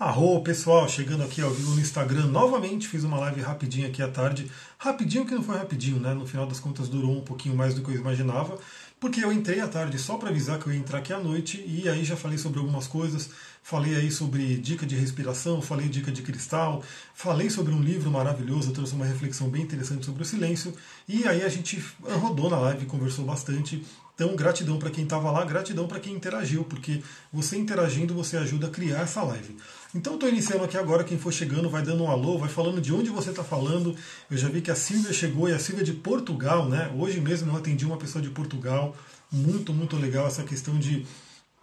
Arro, pessoal, chegando aqui ao vivo no Instagram novamente, fiz uma live rapidinho aqui à tarde. Rapidinho que não foi rapidinho, né? No final das contas durou um pouquinho mais do que eu imaginava, porque eu entrei à tarde só para avisar que eu ia entrar aqui à noite e aí já falei sobre algumas coisas, falei aí sobre dica de respiração, falei dica de cristal, falei sobre um livro maravilhoso, trouxe uma reflexão bem interessante sobre o silêncio e aí a gente rodou na live, conversou bastante então, gratidão para quem estava lá, gratidão para quem interagiu, porque você interagindo, você ajuda a criar essa live. Então, estou iniciando aqui agora. Quem for chegando, vai dando um alô, vai falando de onde você está falando. Eu já vi que a Silvia chegou e a Silvia é de Portugal, né? Hoje mesmo eu atendi uma pessoa de Portugal. Muito, muito legal essa questão de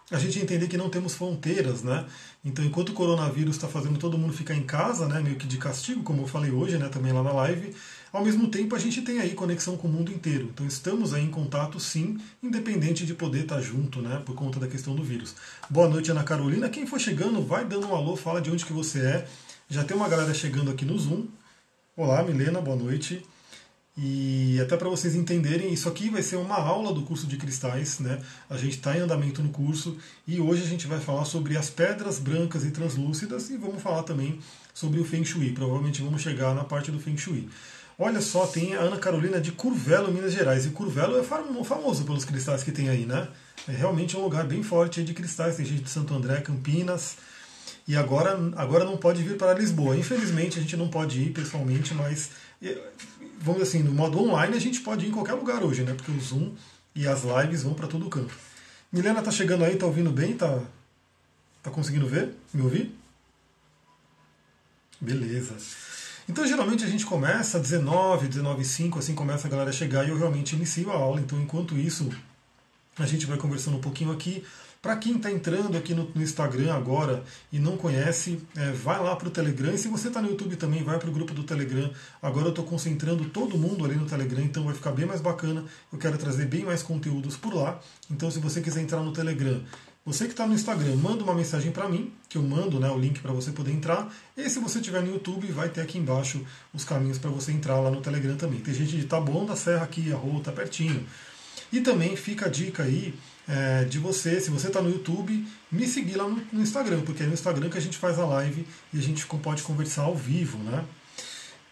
a gente entender que não temos fronteiras, né? Então, enquanto o coronavírus está fazendo todo mundo ficar em casa, né, meio que de castigo, como eu falei hoje, né, também lá na live, ao mesmo tempo a gente tem aí conexão com o mundo inteiro. Então, estamos aí em contato, sim, independente de poder estar junto, né, por conta da questão do vírus. Boa noite, Ana Carolina. Quem for chegando, vai dando um alô, fala de onde que você é. Já tem uma galera chegando aqui no Zoom. Olá, Milena, boa noite. E até para vocês entenderem, isso aqui vai ser uma aula do curso de cristais, né? A gente está em andamento no curso e hoje a gente vai falar sobre as pedras brancas e translúcidas e vamos falar também sobre o Feng Shui. Provavelmente vamos chegar na parte do Feng Shui. Olha só, tem a Ana Carolina de Curvelo, Minas Gerais. E Curvelo é famoso pelos cristais que tem aí, né? É realmente um lugar bem forte de cristais. Tem gente de Santo André, Campinas. E agora, agora não pode vir para Lisboa. Infelizmente a gente não pode ir pessoalmente, mas vamos assim, no modo online a gente pode ir em qualquer lugar hoje, né? Porque o Zoom e as lives vão para todo canto. Milena tá chegando aí, tá ouvindo bem? Tá, tá conseguindo ver? Me ouvir? Beleza. Então geralmente a gente começa 19, 19 e 5, assim começa a galera a chegar e eu realmente inicio a aula. Então enquanto isso a gente vai conversando um pouquinho aqui. Para quem está entrando aqui no, no, Instagram agora e não conhece, é, vai lá para o Telegram. E se você está no YouTube também, vai para o grupo do Telegram. Agora eu estou concentrando todo mundo ali no Telegram, então vai ficar bem mais bacana. Eu quero trazer bem mais conteúdos por lá. Então, se você quiser entrar no Telegram, você que está no Instagram, manda uma mensagem para mim, que eu mando né, o link para você poder entrar. E se você estiver no YouTube, vai ter aqui embaixo os caminhos para você entrar lá no Telegram também. Tem gente de Taboão da Serra aqui, a rua está pertinho. E também fica a dica aí é, de você, se você está no YouTube, me seguir lá no, no, Instagram, porque é no Instagram que a gente faz a live e a gente pode conversar ao vivo, né?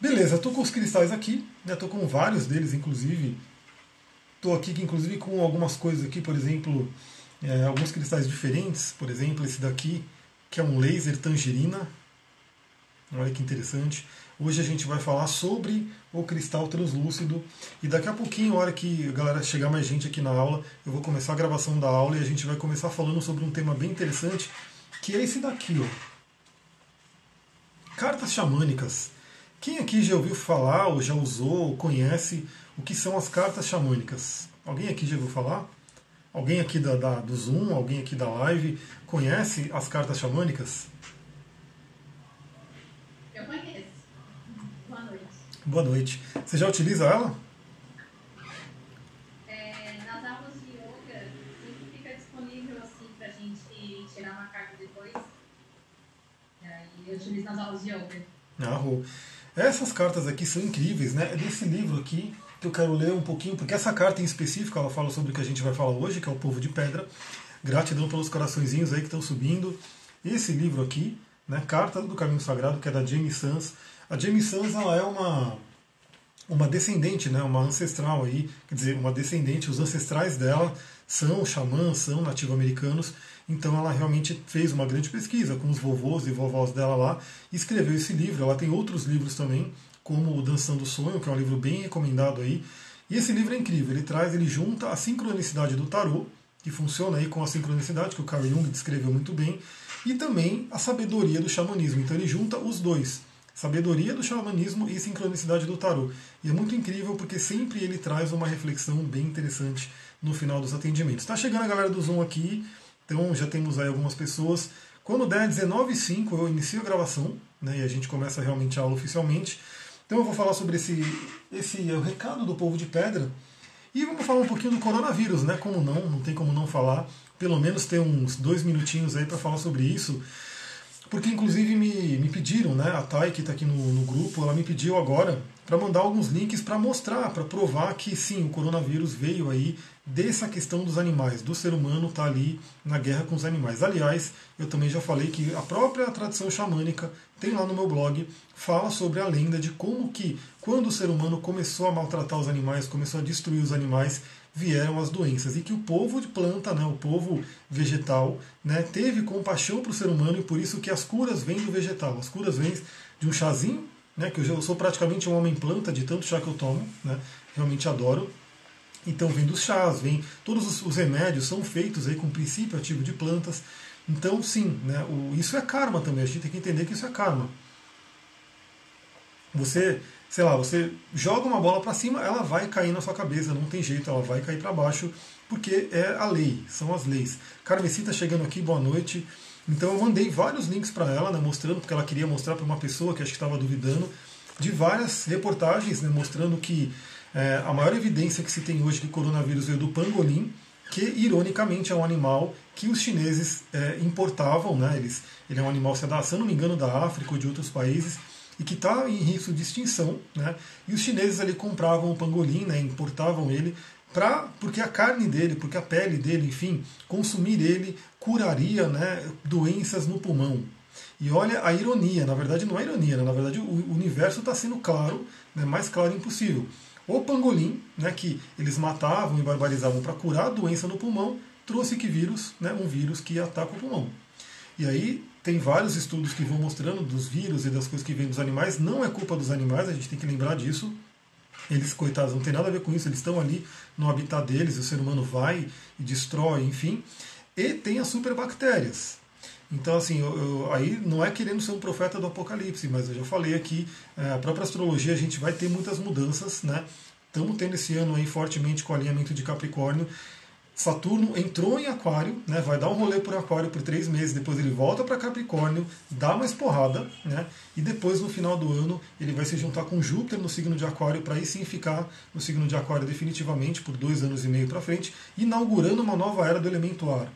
Beleza, estou com os cristais aqui, né, com vários deles, inclusive. Estou aqui, inclusive, com algumas coisas aqui, por exemplo, é, alguns cristais diferentes, por exemplo, esse daqui, que é um laser tangerina. Olha que interessante. Hoje a gente vai falar sobre o cristal translúcido e daqui a pouquinho, a hora que galera chegar mais gente aqui na aula, eu vou começar a gravação da aula e a gente vai começar falando sobre um tema bem interessante, que é esse daqui, ó. Cartas xamânicas. Quem aqui já ouviu falar, ou já usou, ou conhece o que são as cartas xamânicas? Alguém aqui já ouviu falar? Alguém aqui da, da do Zoom, alguém aqui da live, conhece as cartas xamânicas? Boa noite. Você já utiliza ela? É, nas aulas de yoga, sempre fica disponível assim pra gente tirar uma carta depois. E aí eu utilizo nas aulas de yoga. Ah, Essas cartas aqui são incríveis, né? É desse livro aqui que eu quero ler um pouquinho, porque essa carta em específico ela fala sobre o que a gente vai falar hoje, que é o povo de pedra. Gratidão pelos coraçõezinhos aí que estão subindo. Esse livro aqui, né, Carta do Caminho Sagrado, que é da Jamie Sanz. A Jamie Sanz ela é uma uma descendente, né, uma ancestral aí, quer dizer, uma descendente, os ancestrais dela são xamãs, são nativo-americanos, então ela realmente fez uma grande pesquisa com os vovôs e vovós dela lá escreveu esse livro. Ela tem outros livros também, como o Dançando o Sonho, que é um livro bem recomendado aí. E esse livro é incrível, ele traz, ele junta a sincronicidade do tarô, que funciona aí com a sincronicidade, que o Carl Jung descreveu muito bem, e também a sabedoria do xamanismo. Então ele junta os dois sabedoria do xamanismo e sincronicidade do tarô. E é muito incrível porque sempre ele traz uma reflexão bem interessante no final dos atendimentos. Está chegando a galera do Zoom aqui, então já temos aí algumas pessoas. Quando der 19h05 eu inicio a gravação, né, e a gente começa realmente a aula oficialmente. Então eu vou falar sobre esse, esse é o recado do povo de pedra. E vamos falar um pouquinho do coronavírus, né? Como não, não tem como não falar. Pelo menos ter uns dois minutinhos aí para falar sobre isso porque inclusive me, me pediram, né? A Thay, que está aqui no, no, grupo, ela me pediu agora para mandar alguns links para mostrar, para provar que sim, o coronavírus veio aí dessa questão dos animais, do ser humano tá ali na guerra com os animais. Aliás, eu também já falei que a própria tradição xamânica tem lá no meu blog, fala sobre a lenda de como que quando o ser humano começou a maltratar os animais, começou a destruir os animais, vieram as doenças e que o povo de planta, né, o povo vegetal, né, teve compaixão para o ser humano e por isso que as curas vêm do vegetal. As curas vêm de um chazinho, né, que eu, sou praticamente um homem planta de tanto chá que eu tomo, né, realmente adoro. Então vem dos chás, vem todos os, os, remédios são feitos aí com princípio ativo de plantas. Então sim, né, o, isso é karma também. A gente tem que entender que isso é karma. Você, sei lá, você joga uma bola para cima, ela vai cair na sua cabeça, não tem jeito, ela vai cair para baixo, porque é a lei, são as leis. Carmesita chegando aqui, boa noite. Então eu mandei vários links para ela, né, mostrando, porque ela queria mostrar para uma pessoa que acho que estava duvidando, de várias reportagens né, mostrando que é, a maior evidência que se tem hoje que o coronavírus veio do pangolim, que ironicamente é um animal que os chineses é, importavam, né, eles, ele é um animal, se não me engano, da África ou de outros países, e que está em risco de extinção, né, e os chineses ali compravam o pangolim, né, importavam ele Pra, porque a carne dele, porque a pele dele, enfim, consumir ele curaria né, doenças no pulmão. E olha a ironia, na verdade não é ironia, né? na verdade o universo está sendo claro, né, mais claro impossível. O pangolim, né, que eles matavam e barbarizavam para curar a doença no pulmão, trouxe que vírus, né, um vírus que ataca o pulmão. E aí tem vários estudos que vão mostrando dos vírus e das coisas que vêm dos animais, não é culpa dos animais, a gente tem que lembrar disso, eles, coitados, não tem nada a ver com isso, eles estão ali no habitat deles, o ser humano vai e destrói, enfim. E tem as superbactérias. Então, assim, eu, eu, aí não é querendo ser um profeta do apocalipse, mas eu já falei aqui, é, a própria astrologia a gente vai ter muitas mudanças, né? Estamos tendo esse ano aí fortemente com o alinhamento de Capricórnio. Saturno entrou em Aquário, né, vai dar um rolê por Aquário por três meses, depois ele volta para Capricórnio, dá uma esporrada, né, e depois no final do ano ele vai se juntar com Júpiter no signo de Aquário para aí sim ficar no signo de Aquário definitivamente por dois anos e meio para frente, inaugurando uma nova era do elemento ar.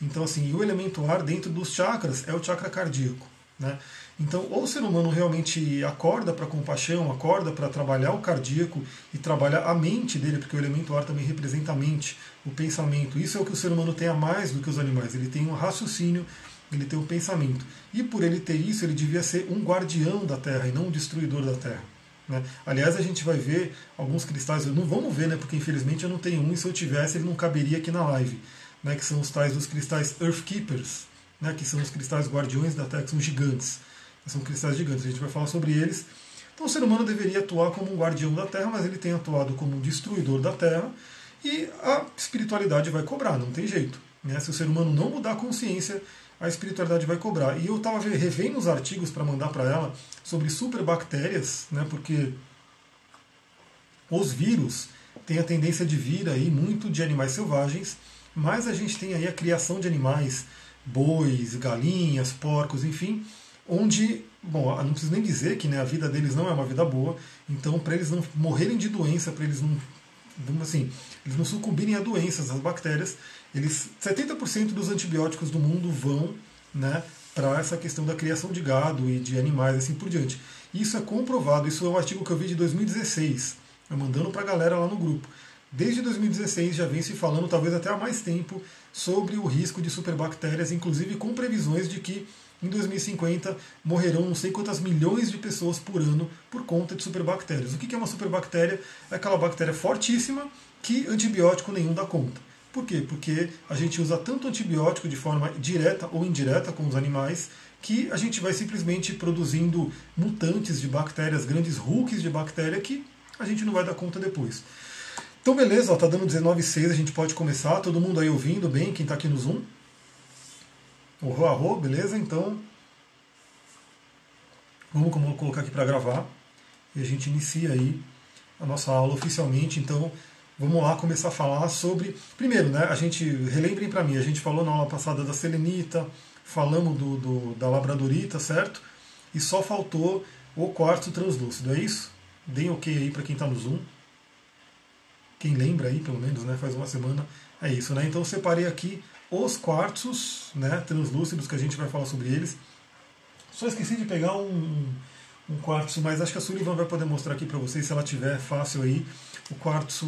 Então assim, o elemento ar dentro dos chakras é o chakra cardíaco, né? Então, ou o ser humano realmente acorda para compaixão, acorda para trabalhar o cardíaco e trabalhar a mente dele, porque o elemento ar também representa a mente, o pensamento. Isso é o que o ser humano tem a mais do que os animais. Ele tem um raciocínio, ele tem um pensamento. E por ele ter isso, ele devia ser um guardião da Terra e não um destruidor da Terra. Né? Aliás, a gente vai ver alguns cristais, não vamos ver, né? porque infelizmente eu não tenho um, e se eu tivesse, ele não caberia aqui na live, né? que são os tais dos cristais Earth Keepers, né? que são os cristais guardiões da Terra, que são gigantes. São cristais gigantes, a gente vai falar sobre eles. Então o ser humano deveria atuar como um guardião da Terra, mas ele tem atuado como um destruidor da Terra, e a espiritualidade vai cobrar, não tem jeito. Né? Se o ser humano não mudar a consciência, a espiritualidade vai cobrar. E eu estava revendo os artigos para mandar para ela sobre superbactérias, né? porque os vírus têm a tendência de vir aí muito de animais selvagens, mas a gente tem aí a criação de animais, bois, galinhas, porcos, enfim, onde, bom, não preciso nem dizer que né, a vida deles não é uma vida boa, então para eles não morrerem de doença, para eles não, assim, eles não sucumbirem a doenças, as bactérias, eles 70% dos antibióticos do mundo vão né, para essa questão da criação de gado e de animais assim por diante. Isso é comprovado, isso é um artigo que eu vi de 2016, eu mandando para a galera lá no grupo. Desde 2016 já vem se falando, talvez até há mais tempo, sobre o risco de superbactérias, inclusive com previsões de que em 2050 morrerão não sei quantas milhões de pessoas por ano por conta de superbactérias. O que é uma superbactéria? É aquela bactéria fortíssima que antibiótico nenhum dá conta. Por quê? Porque a gente usa tanto antibiótico de forma direta ou indireta com os animais que a gente vai simplesmente produzindo mutantes de bactérias, grandes hulks de bactéria que a gente não vai dar conta depois. Então beleza, ó, tá dando 19,6, a gente pode começar. Todo mundo aí ouvindo bem, quem está aqui no Zoom? O arro, beleza? Então, vamos colocar aqui para gravar e a gente inicia aí a nossa aula oficialmente. Então, vamos lá começar a falar sobre. Primeiro, né? A gente relembrem para mim. A gente falou na aula passada da selenita, falamos do, do, da labradorita, certo? E só faltou o quartzo translúcido. É isso? Deem ok aí para quem está no Zoom. Quem lembra aí, pelo menos, né? Faz uma semana. É isso, né? Então, separei aqui os quartzos né, translúcidos, que a gente vai falar sobre eles. Só esqueci de pegar um, um quartzo, mas acho que a Sullivan vai poder mostrar aqui para vocês, se ela tiver fácil aí, o quartzo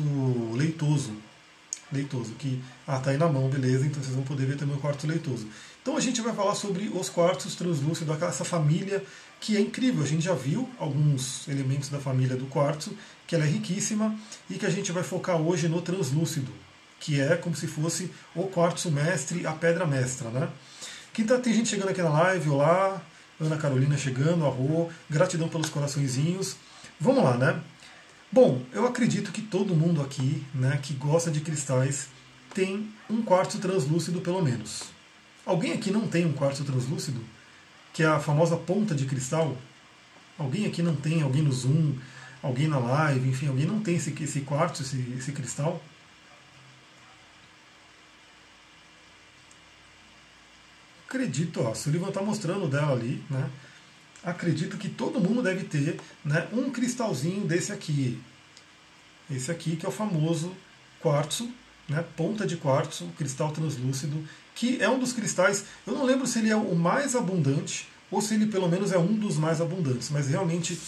leitoso. Leitoso, que ah, tá aí na mão, beleza, então vocês vão poder ver também o quartzo leitoso. Então a gente vai falar sobre os quartos translúcidos, essa família que é incrível. A gente já viu alguns elementos da família do quartzo, que ela é riquíssima e que a gente vai focar hoje no translúcido, que é como se fosse o quartzo mestre, a pedra mestra, né? Quem tá, tem gente chegando aqui na live, olá, Ana Carolina chegando, arro, gratidão pelos coraçõezinhos. Vamos lá, né? Bom, eu acredito que todo mundo aqui, né, que gosta de cristais, tem um quartzo translúcido pelo menos. Alguém aqui não tem um quartzo translúcido? Que é a famosa ponta de cristal? Alguém aqui não tem? Alguém no Zoom? Alguém na live? Enfim, alguém não tem esse, esse quartzo, esse, esse cristal? Acredito, ó, a Sullivan está mostrando dela ali, né? Acredito que todo mundo deve ter né, um cristalzinho desse aqui. Esse aqui que é o famoso quartzo, né, ponta de quartzo, cristal translúcido, que é um dos cristais, eu não lembro se ele é o mais abundante ou se ele pelo menos é um dos mais abundantes, mas realmente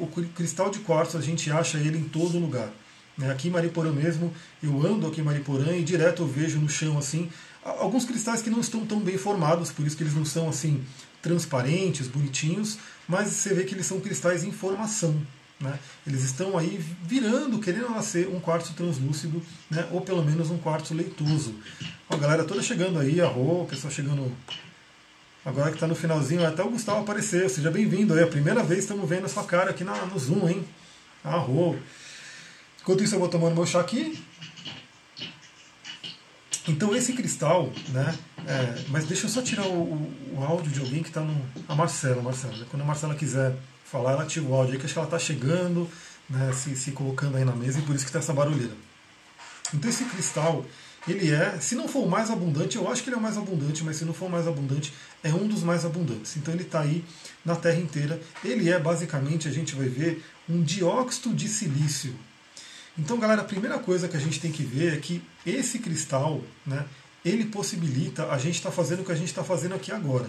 o cristal de quartzo a gente acha ele em todo lugar. Né? Aqui em Mariporã mesmo, eu ando aqui em Mariporã e direto eu vejo no chão assim alguns cristais que não estão tão bem formados, por isso que eles não são assim transparentes, bonitinhos, mas você vê que eles são cristais em formação. Né? Eles estão aí virando, querendo nascer um quartzo translúcido, né? ou pelo menos um quartzo leitoso. a galera toda chegando aí, a Rô, o pessoal chegando. Agora que está no finalzinho, até o Gustavo apareceu. Seja bem-vindo aí. A primeira vez estamos vendo a sua cara aqui na, no Zoom, hein? A Rô. Enquanto isso, eu vou tomando meu chá aqui. Então esse cristal, né? É, mas deixa eu só tirar o, o, o áudio de alguém que está no. A Marcela, Marcela. Né? Quando a Marcela quiser falar, ela ativa o áudio aí, que acho que ela está chegando, né, se, se colocando aí na mesa, e por isso que está essa barulheira. Então esse cristal, ele é, se não for o mais abundante, eu acho que ele é o mais abundante, mas se não for o mais abundante, é um dos mais abundantes. Então ele está aí na Terra inteira. Ele é basicamente, a gente vai ver, um dióxido de silício. Então, galera, a primeira coisa que a gente tem que ver é que esse cristal, né, ele possibilita a gente estar tá fazendo o que a gente está fazendo aqui agora.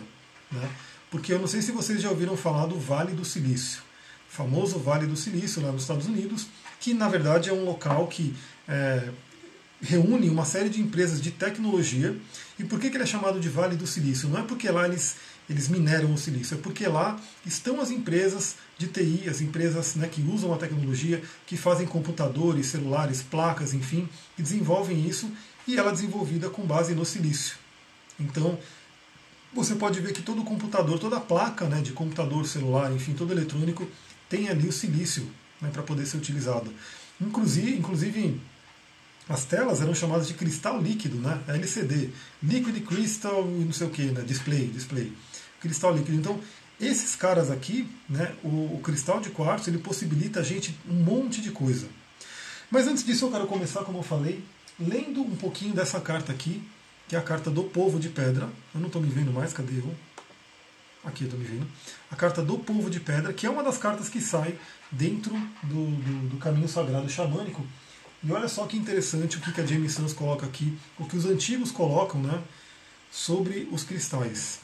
Né? Porque eu não sei se vocês já ouviram falar do Vale do Silício, famoso Vale do Silício lá nos Estados Unidos, que na verdade é um local que é, reúne uma série de empresas de tecnologia. E por que, que ele é chamado de Vale do Silício? Não é porque lá eles, eles mineram o silício, é porque lá estão as empresas de TI, as empresas né, que usam a tecnologia, que fazem computadores, celulares, placas, enfim, e desenvolvem isso, e ela é desenvolvida com base no silício. Então, você pode ver que todo computador, toda placa né, de computador, celular, enfim, todo eletrônico, tem ali o silício né, para poder ser utilizado. Inclusive, inclusive, as telas eram chamadas de cristal líquido, né, LCD, Liquid Crystal não sei o que, né, display, display, cristal líquido. Então, esses caras aqui, né, o, o cristal de quartzo, ele possibilita a gente um monte de coisa. Mas antes disso eu quero começar, como eu falei, lendo um pouquinho dessa carta aqui, que é a carta do povo de pedra. Eu não estou me vendo mais, cadê eu? Aqui eu estou me vendo. A carta do povo de pedra, que é uma das cartas que sai dentro do, do, do caminho sagrado xamânico. E olha só que interessante o que a Jamie Sans coloca aqui, o que os antigos colocam né, sobre os cristais.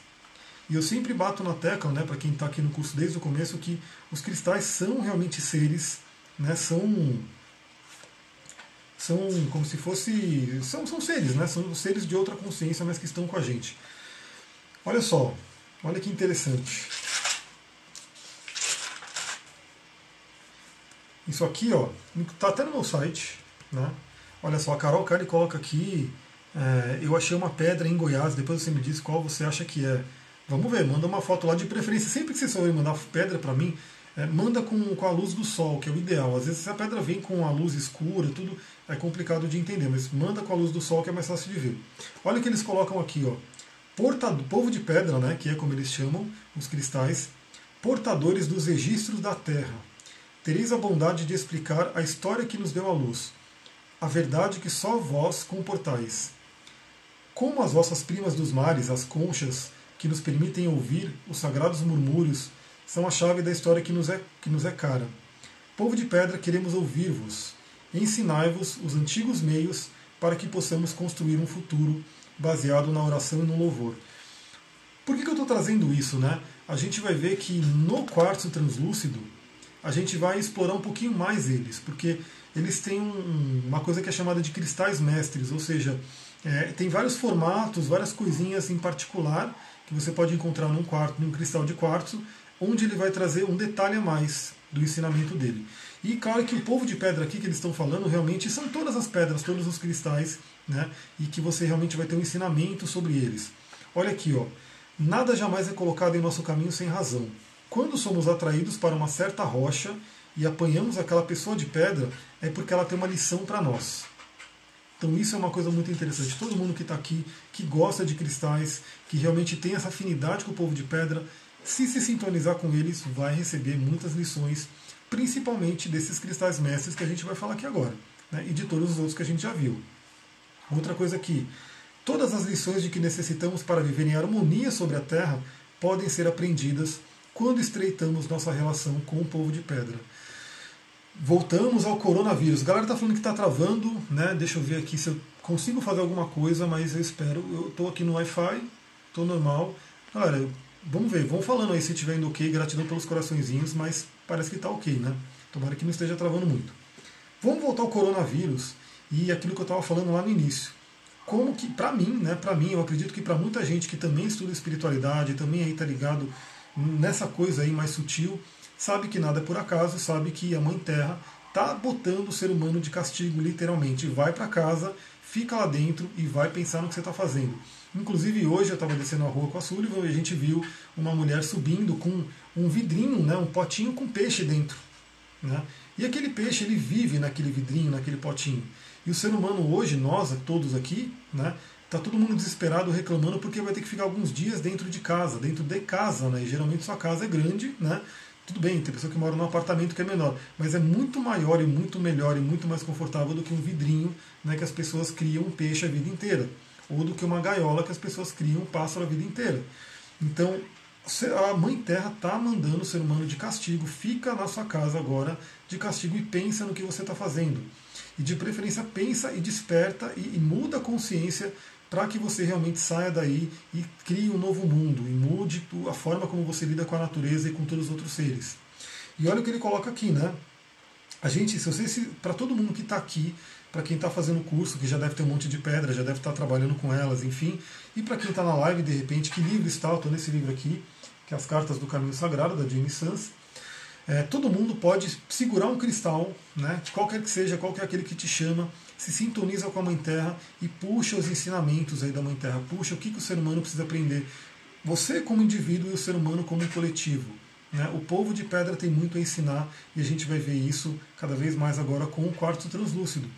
E eu sempre bato na tecla, né, para quem está aqui no curso desde o começo, que os cristais são realmente seres, né, são são como se fosse são, são seres, né, são seres de outra consciência, mas que estão com a gente. Olha só, olha que interessante. Isso aqui, ó, tá até no meu site, né? Olha só, a Carol Carli coloca aqui, é, eu achei uma pedra em Goiás, depois você me diz qual você acha que é. Vamos ver, manda uma foto lá de preferência. Sempre que vocês forem mandar pedra para mim, é, manda com, com a luz do sol, que é o ideal. Às vezes se a pedra vem com a luz escura, tudo é complicado de entender, mas manda com a luz do sol que é mais fácil de ver. Olha o que eles colocam aqui, ó. Portado, povo de pedra, né, que é como eles chamam, os cristais, portadores dos registros da terra. Tereis a bondade de explicar a história que nos deu a luz, a verdade que só vós comportais. Como as vossas primas dos mares, as conchas, que nos permitem ouvir os sagrados murmúrios são a chave da história que nos é, que nos é cara. Povo de pedra, queremos ouvir-vos. Ensinai-vos os antigos meios para que possamos construir um futuro baseado na oração e no louvor. Por que, que eu estou trazendo isso, né? A gente vai ver que no quartzo translúcido a gente vai explorar um pouquinho mais eles, porque eles têm um, uma coisa que é chamada de cristais mestres, ou seja, é, tem vários formatos, várias coisinhas em particular que você pode encontrar num quarto, num cristal de quartzo, onde ele vai trazer um detalhe a mais do ensinamento dele. E claro que o povo de pedra aqui que eles estão falando realmente são todas as pedras, todos os cristais, né? E que você realmente vai ter um ensinamento sobre eles. Olha aqui, ó. Nada jamais é colocado em nosso caminho sem razão. Quando somos atraídos para uma certa rocha e apanhamos aquela pessoa de pedra, é porque ela tem uma lição para nós. Então isso é uma coisa muito interessante. Todo mundo que está aqui, que gosta de cristais, que realmente tem essa afinidade com o povo de pedra, se se sintonizar com eles, vai receber muitas lições, principalmente desses cristais mestres que a gente vai falar aqui agora, né? e de todos os outros que a gente já viu. Outra coisa aqui, todas as lições de que necessitamos para viver em harmonia sobre a Terra podem ser aprendidas quando estreitamos nossa relação com o povo de pedra. Voltamos ao coronavírus. A galera está falando que está travando, né? Deixa eu ver aqui se eu consigo fazer alguma coisa, mas eu espero. Eu estou aqui no Wi-Fi, estou normal. Galera, Vamos ver, vão falando aí se estiver indo ok, gratidão pelos coraçõezinhos, mas parece que está ok, né? Tomara que não esteja travando muito. Vamos voltar ao coronavírus e aquilo que eu estava falando lá no início. Como que, para mim, né, para mim, eu acredito que para muita gente que também estuda espiritualidade, também aí está ligado nessa coisa aí mais sutil, sabe que nada é por acaso, sabe que a Mãe Terra está botando o ser humano de castigo, literalmente. Vai para casa, fica lá dentro e vai pensar no que você está fazendo. Inclusive hoje eu estava descendo a rua com a Sullivan e a gente viu uma mulher subindo com um vidrinho, né, um potinho com peixe dentro. Né? E aquele peixe ele vive naquele vidrinho, naquele potinho. E o ser humano hoje, nós todos aqui, né, tá todo mundo desesperado reclamando porque vai ter que ficar alguns dias dentro de casa, dentro de casa, né? E geralmente sua casa é grande, né? Tudo bem, tem pessoa que mora num apartamento que é menor, mas é muito maior e muito melhor e muito mais confortável do que um vidrinho, né, que as pessoas criam peixe a vida inteira ou do que uma gaiola que as pessoas criam um pássaro a vida inteira. Então, a Mãe Terra está mandando o ser humano de castigo, fica na sua casa agora de castigo e pensa no que você está fazendo. E de preferência pensa e desperta e, e muda a consciência para que você realmente saia daí e crie um novo mundo e mude a forma como você lida com a natureza e com todos os outros seres. E olha o que ele coloca aqui, né? A gente, se você, para todo mundo que está aqui, para quem está fazendo o curso, que já deve ter um monte de pedra, já deve estar tá trabalhando com elas, enfim. E para quem está na live, de repente, que livro está? Eu estou nesse livro aqui, que é As Cartas do Caminho Sagrado, da Jane Sans. É, todo mundo pode segurar um cristal, né, qualquer que seja, qualquer aquele que te chama, se sintoniza com a Mãe Terra e puxa os ensinamentos aí da Mãe Terra, puxa o que, que o ser humano precisa aprender. Você como indivíduo e o ser humano como coletivo. Né? O povo de pedra tem muito a ensinar e a gente vai ver isso cada vez mais agora com o quarto translúcido.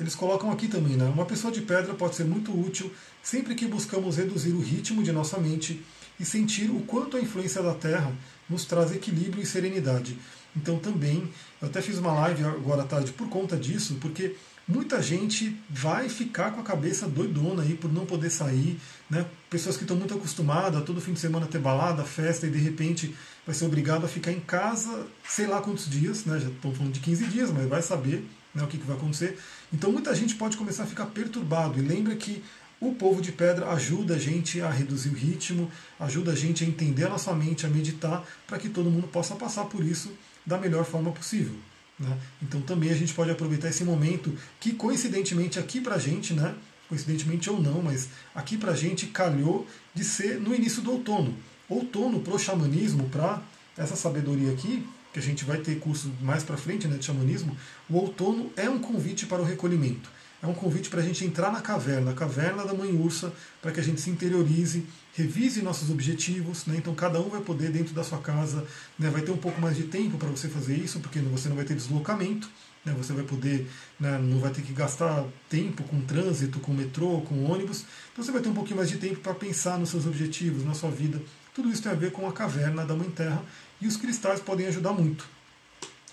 Eles colocam aqui também, né? Uma pessoa de pedra pode ser muito útil sempre que buscamos reduzir o ritmo de nossa mente e sentir o quanto a influência da Terra nos traz equilíbrio e serenidade. Então também, eu até fiz uma live agora à tarde por conta disso, porque muita gente vai ficar com a cabeça doidona aí por não poder sair, né? Pessoas que estão muito acostumadas a todo fim de semana ter balada, festa e de repente vai ser obrigado a ficar em casa, sei lá quantos dias, né? Já estão falando de 15 dias, mas vai saber né, o que, que vai acontecer. Então muita gente pode começar a ficar perturbado. E lembra que o povo de pedra ajuda a gente a reduzir o ritmo, ajuda a gente a entender a nossa mente, a meditar, para que todo mundo possa passar por isso da melhor forma possível. Né? Então também a gente pode aproveitar esse momento que coincidentemente aqui para a gente, né, coincidentemente ou não, mas aqui para a gente calhou de ser no início do outono. Outono para o xamanismo, para essa sabedoria aqui, que a gente vai ter curso mais para frente né, de xamanismo, o outono é um convite para o recolhimento. É um convite para a gente entrar na caverna, a caverna da mãe ursa, para que a gente se interiorize, revise nossos objetivos. Né? Então, cada um vai poder, dentro da sua casa, né, vai ter um pouco mais de tempo para você fazer isso, porque você não vai ter deslocamento. Né? Você vai poder, né, não vai ter que gastar tempo com trânsito, com metrô, com ônibus. Então, você vai ter um pouquinho mais de tempo para pensar nos seus objetivos, na sua vida. Tudo isso tem a ver com a caverna da Mãe Terra e os cristais podem ajudar muito.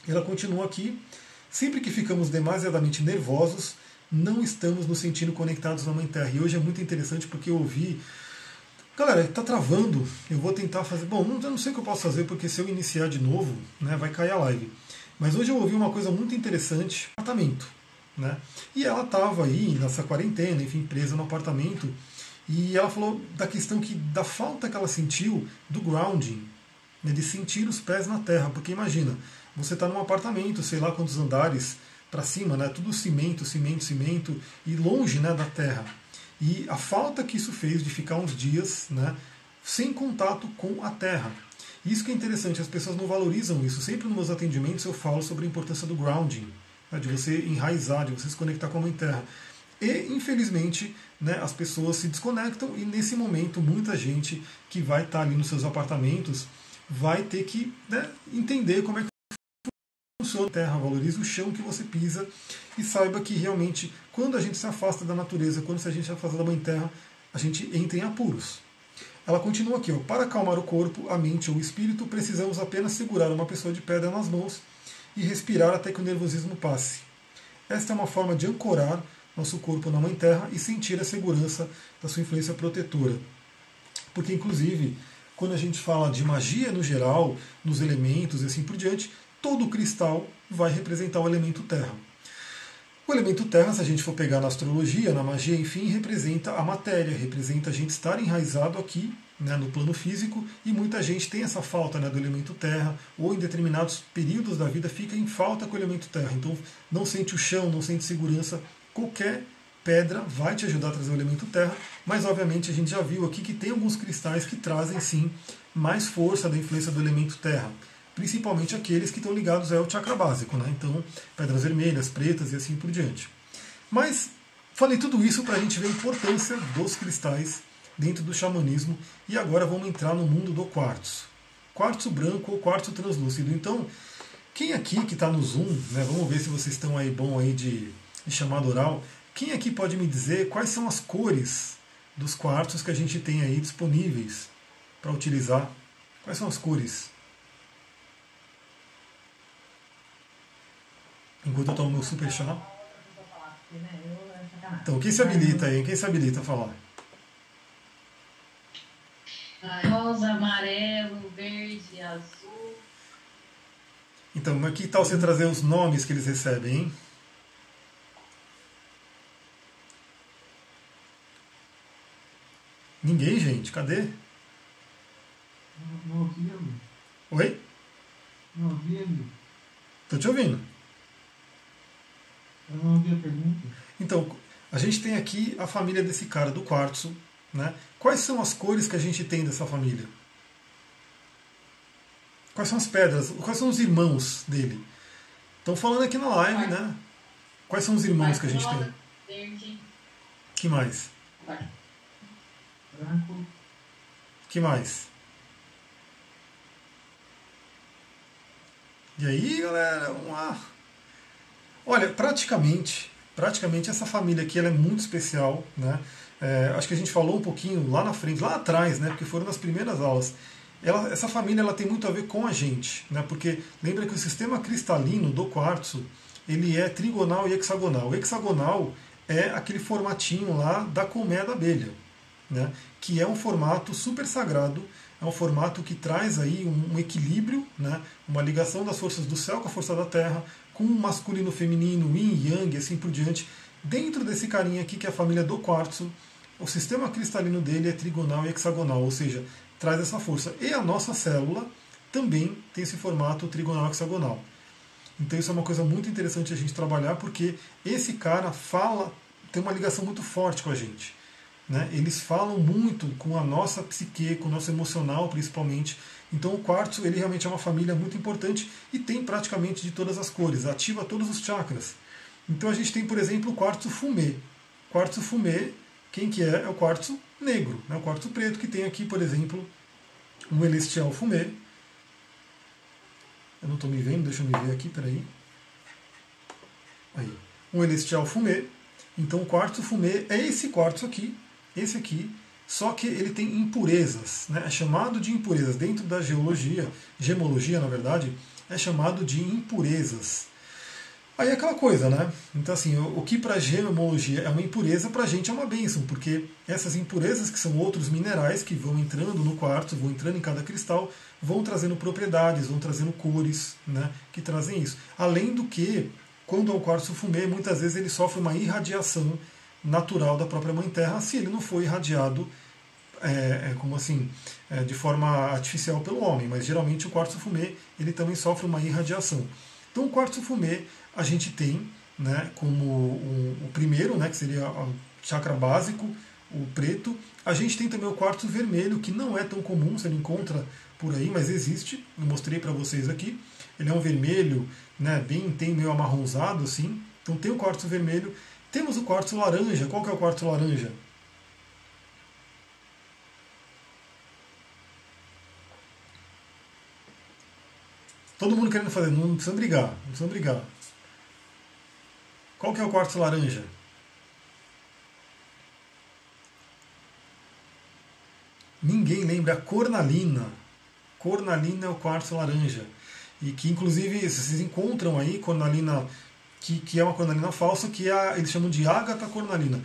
Ela continua aqui. Sempre que ficamos demasiadamente nervosos, não estamos nos sentindo conectados na Mãe Terra. E hoje é muito interessante porque eu ouvi. Galera, está travando. Eu vou tentar fazer. Bom, eu não sei o que eu posso fazer, porque se eu iniciar de novo, né, vai cair a live. Mas hoje eu ouvi uma coisa muito interessante: apartamento. Né? E ela estava aí nessa quarentena, enfim, presa no apartamento. E ela falou da questão que da falta que ela sentiu do grounding, né, de sentir os pés na terra. Porque imagina, você está num apartamento, sei lá quantos andares para cima, né, tudo cimento, cimento, cimento, e longe né, da terra. E a falta que isso fez de ficar uns dias né, sem contato com a terra. Isso que é interessante, as pessoas não valorizam isso. Sempre nos meus atendimentos eu falo sobre a importância do grounding, né, de você enraizar, de você se conectar com a mãe terra. E, infelizmente, né, as pessoas se desconectam e, nesse momento, muita gente que vai estar ali nos seus apartamentos vai ter que né, entender como é que funciona a terra, valorize o chão que você pisa e saiba que realmente, quando a gente se afasta da natureza, quando a gente se afasta da mãe terra, a gente entra em apuros. Ela continua aqui, ó, para acalmar o corpo, a mente ou o espírito, precisamos apenas segurar uma pessoa de pedra nas mãos e respirar até que o nervosismo passe. Esta é uma forma de ancorar nosso corpo na Mãe Terra e sentir a segurança da sua influência protetora. Porque, inclusive, quando a gente fala de magia no geral, nos elementos e assim por diante, todo cristal vai representar o elemento terra. O elemento terra, se a gente for pegar na astrologia, na magia, enfim, representa a matéria, representa a gente estar enraizado aqui né, no plano físico e muita gente tem essa falta né, do elemento terra ou em determinados períodos da vida fica em falta com o elemento terra. Então não sente o chão, não sente segurança qualquer pedra vai te ajudar a trazer o elemento terra, mas obviamente a gente já viu aqui que tem alguns cristais que trazem sim mais força da influência do elemento terra, principalmente aqueles que estão ligados ao chakra básico, né? então pedras vermelhas, pretas e assim por diante. Mas falei tudo isso para a gente ver a importância dos cristais dentro do xamanismo e agora vamos entrar no mundo do quartzo. Quartzo branco ou quartzo translúcido. Então, quem aqui que está no Zoom, né, vamos ver se vocês estão aí bom aí de de chamado oral. Quem aqui pode me dizer quais são as cores dos quartos que a gente tem aí disponíveis para utilizar? Quais são as cores? Enquanto eu tomo meu super chá. Então, quem se habilita aí? Quem se habilita a falar? Rosa, amarelo, verde, azul. Então, mas que tal você trazer os nomes que eles recebem, hein? Ninguém, gente. Cadê? Não ouvindo. Oi? Não ouvindo. Tô te ouvindo. Eu não ouvi a pergunta. Então, a gente tem aqui a família desse cara, do quartzo. Né? Quais são as cores que a gente tem dessa família? Quais são as pedras? Quais são os irmãos dele? Estão falando aqui na live, né? Quais são os irmãos que a gente tem? Verde. Que mais? Branco. Que mais? E aí, galera, vamos lá. Olha, praticamente, praticamente essa família aqui ela é muito especial, né? É, acho que a gente falou um pouquinho lá na frente, lá atrás, né? Porque foram nas primeiras aulas. Ela, essa família ela tem muito a ver com a gente, né? Porque lembra que o sistema cristalino do quartzo ele é trigonal e hexagonal. O hexagonal é aquele formatinho lá da colmeia da abelha, né? Que é um formato super sagrado, é um formato que traz aí um, um equilíbrio, né? Uma ligação das forças do céu com a força da terra, com o masculino, feminino, yin, yang, e assim por diante. Dentro desse carinha aqui que é a família do quartzo, o sistema cristalino dele é trigonal e hexagonal, ou seja, traz essa força. E a nossa célula também tem esse formato trigonal hexagonal. Então isso é uma coisa muito interessante a gente trabalhar, porque esse cara fala, tem uma ligação muito forte com a gente. Né? Eles falam muito com a nossa psique, com o nosso emocional principalmente. Então o quartzo ele realmente é uma família muito importante e tem praticamente de todas as cores, ativa todos os chakras. Então a gente tem, por exemplo, o quartzo fumê. Quartzo fumê, quem que é? É o quartzo negro, né? o quartzo preto, que tem aqui, por exemplo, um celestial fumê. Eu não estou me vendo, deixa eu me ver aqui, peraí. Aí. Um celestial fumê. Então o quartzo fumê é esse quartzo aqui, esse aqui, só que ele tem impurezas, né? é chamado de impurezas. Dentro da geologia, gemologia na verdade, é chamado de impurezas. Aí é aquela coisa, né? Então, assim, o, que para a gemologia é uma impureza, para a gente é uma bênção, porque essas impurezas, que são outros minerais que vão entrando no quartzo, vão entrando em cada cristal, vão trazendo propriedades, vão trazendo cores, né? Que trazem isso. Além do que, quando é um quartzo fumê, muitas vezes ele sofre uma irradiação natural da própria Mãe Terra, se ele não foi irradiado é, é, como assim, é, de forma artificial pelo homem, mas geralmente o quartzo fumê ele também sofre uma irradiação. Então o quartzo fumê a gente tem né, como o, o primeiro, né, que seria o chakra básico, o preto. A gente tem também o quartzo vermelho, que não é tão comum, você não encontra por aí, mas existe. Eu mostrei para vocês aqui. Ele é um vermelho, né, bem tem meio amarronzado assim. Então tem o quartzo vermelho. Temos o quartzo laranja. Qual que é o quartzo laranja? Todo mundo querendo fazer, não precisa brigar, não precisa brigar. Qual que é o quartzo laranja? Ninguém lembra cornalina. Cornalina é o quartzo laranja. E que inclusive vocês encontram aí cornalina, que, que é uma cornalina falsa, que é eles chamam de ágata cornalina.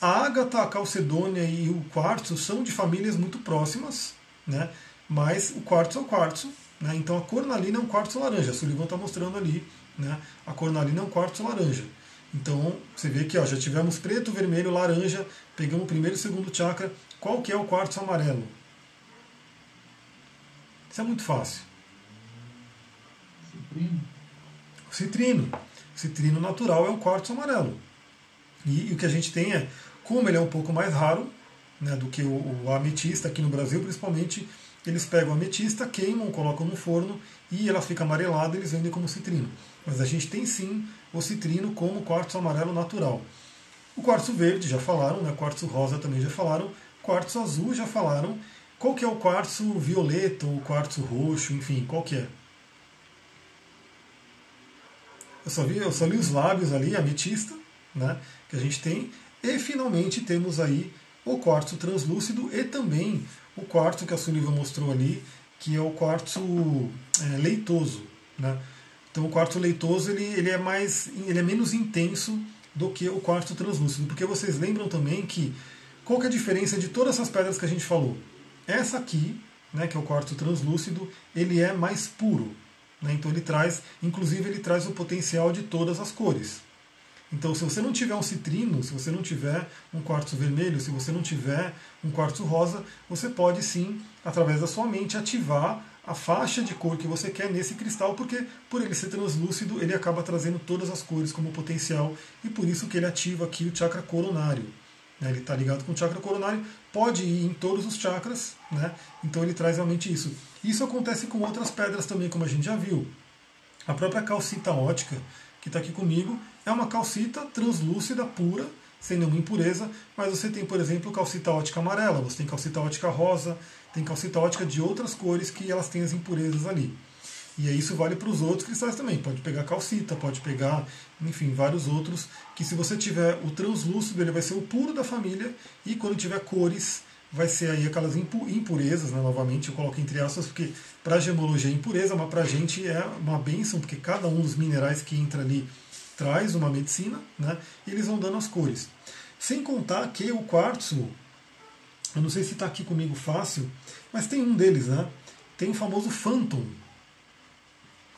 A ágata, a calcedônia e o quartzo são de famílias muito próximas, né? mas o quartzo é o quartzo, né? Então a cornalina é um quartzo laranja. A Sullivan está mostrando ali. Né? A cornalina é um quartzo laranja. Então você vê que ó, já tivemos preto, vermelho, laranja, pegamos o primeiro e o segundo chakra. Qual que é o quartzo amarelo? Isso é muito fácil. Citrino. O citrino. O citrino natural é o quartzo amarelo. E, e, o que a gente tem é, como ele é um pouco mais raro né, do que o, o ametista aqui no Brasil, principalmente eles pegam a ametista, queimam, colocam no forno e ela fica amarelada e eles vendem como citrino. Mas a gente tem sim o citrino como quartzo amarelo natural. O quartzo verde já falaram, né? quartzo rosa também já falaram, quartzo azul já falaram. Qual que é o quartzo violeta ou quartzo roxo, enfim, qual que é? Eu só, vi, eu só li os lábios ali, ametista, né, que a gente tem. E finalmente temos aí o quartzo translúcido e também o quartzo que a Sullivan mostrou ali, que é o quartzo é, leitoso. Né? Então o quartzo leitoso ele, ele é mais ele é menos intenso do que o quartzo translúcido, porque vocês lembram também que qual que é a diferença de todas essas pedras que a gente falou? Essa aqui, né, que é o quartzo translúcido, ele é mais puro. Né? Então ele traz, inclusive ele traz o potencial de todas as cores. Então, se você não tiver um citrino, se você não tiver um quartzo vermelho, se você não tiver um quartzo rosa, você pode sim, através da sua mente, ativar a faixa de cor que você quer nesse cristal, porque por ele ser translúcido, ele acaba trazendo todas as cores como potencial e por isso que ele ativa aqui o chakra coronário. Né? Ele está ligado com o chakra coronário, pode ir em todos os chakras, né? então ele traz realmente isso. Isso acontece com outras pedras também, como a gente já viu. A própria calcita ótica, que está aqui comigo, é uma calcita translúcida, pura, sem nenhuma impureza, mas você tem, por exemplo, calcita ótica amarela, você tem calcita ótica rosa, tem calcita ótica de outras cores que elas têm as impurezas ali. E isso vale para os outros cristais também. Pode pegar calcita, pode pegar, enfim, vários outros. Que se você tiver o translúcido, ele vai ser o puro da família. E quando tiver cores, vai ser aí aquelas impurezas, né? novamente eu coloco entre aspas, porque para a gemologia é impureza, mas para a gente é uma benção, porque cada um dos minerais que entra ali traz uma medicina, né? e eles vão dando as cores. Sem contar que o quartzo, eu não sei se está aqui comigo fácil, mas tem um deles, né? Tem o famoso Phantom,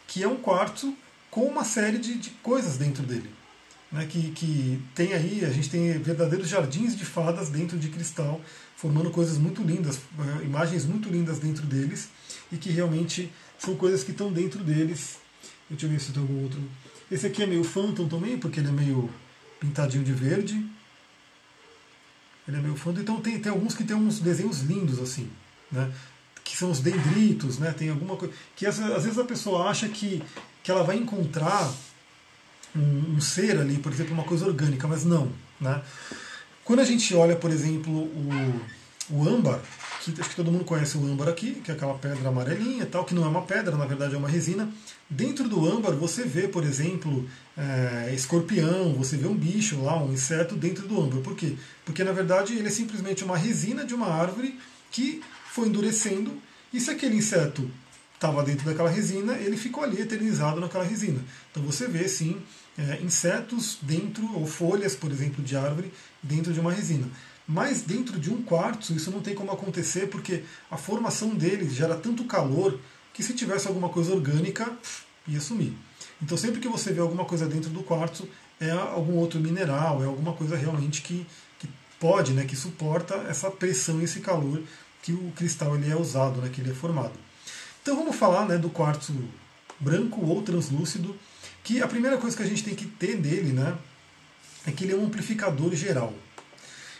que é um quartzo com uma série de, de coisas dentro dele. Né, que, que tem aí, a gente tem verdadeiros jardins de fadas dentro de cristal, formando coisas muito lindas, eh, imagens muito lindas dentro deles, e que realmente são coisas que estão dentro deles. Deixa eu ver se tem algum outro. Esse aqui é meio Phantom também, porque ele é meio pintadinho de verde. Ele é meio Phantom. Então tem, tem alguns que tem uns desenhos lindos assim, né? Que são os dendritos, né? tem alguma coisa. Que às, às vezes a pessoa acha que, que ela vai encontrar um, um, ser ali, por exemplo, uma coisa orgânica, mas não. Né? Quando a gente olha, por exemplo, o, o âmbar, que acho que todo mundo conhece o âmbar aqui, que é aquela pedra amarelinha tal, que não é uma pedra, na verdade é uma resina. Dentro do âmbar você vê, por exemplo, é, escorpião, você vê um bicho lá, um inseto dentro do âmbar. Por quê? Porque na verdade ele é simplesmente uma resina de uma árvore que foi endurecendo, e se aquele inseto estava dentro daquela resina, ele ficou ali eternizado naquela resina. Então você vê sim é, insetos dentro, ou folhas, por exemplo, de árvore, dentro de uma resina. Mas dentro de um quartzo isso não tem como acontecer porque a formação dele gera tanto calor que se tivesse alguma coisa orgânica ia sumir. Então sempre que você vê alguma coisa dentro do quartzo é algum outro mineral, é alguma coisa realmente que, que pode, né, que suporta essa pressão esse calor que o cristal ele é usado, né, que ele é formado. Então vamos falar né, do quartzo branco ou translúcido, que a primeira coisa que a gente tem que ter dele né, é que ele é um amplificador geral.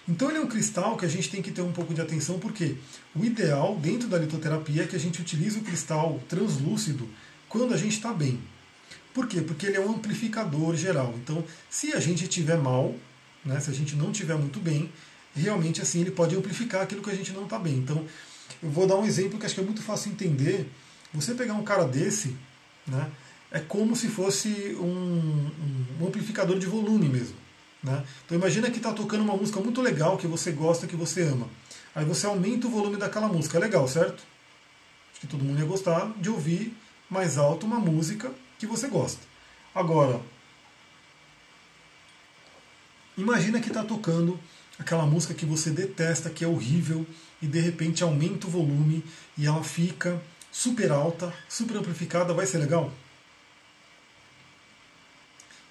Então ele é um cristal que a gente tem que ter um pouco de atenção, porque o ideal dentro da litoterapia é que a gente utilize o cristal translúcido quando a gente está bem. Por quê? Porque ele é um amplificador geral. Então, se a gente estiver mal, né, se a gente não estiver muito bem, realmente assim ele pode amplificar aquilo que a gente não está bem. Então, eu vou dar um exemplo que acho que é muito fácil entender. Você pegar um cara desse, né, é como se fosse um, um amplificador de volume mesmo. Né? Então imagina que está tocando uma música muito legal que você gosta, que você ama. Aí você aumenta o volume daquela música. É legal, certo? Acho que todo mundo ia gostar de ouvir mais alto uma música que você gosta. Agora, imagina que está tocando aquela música que você detesta, que é horrível, e de repente aumenta o volume e ela fica super alta, super amplificada, vai ser legal?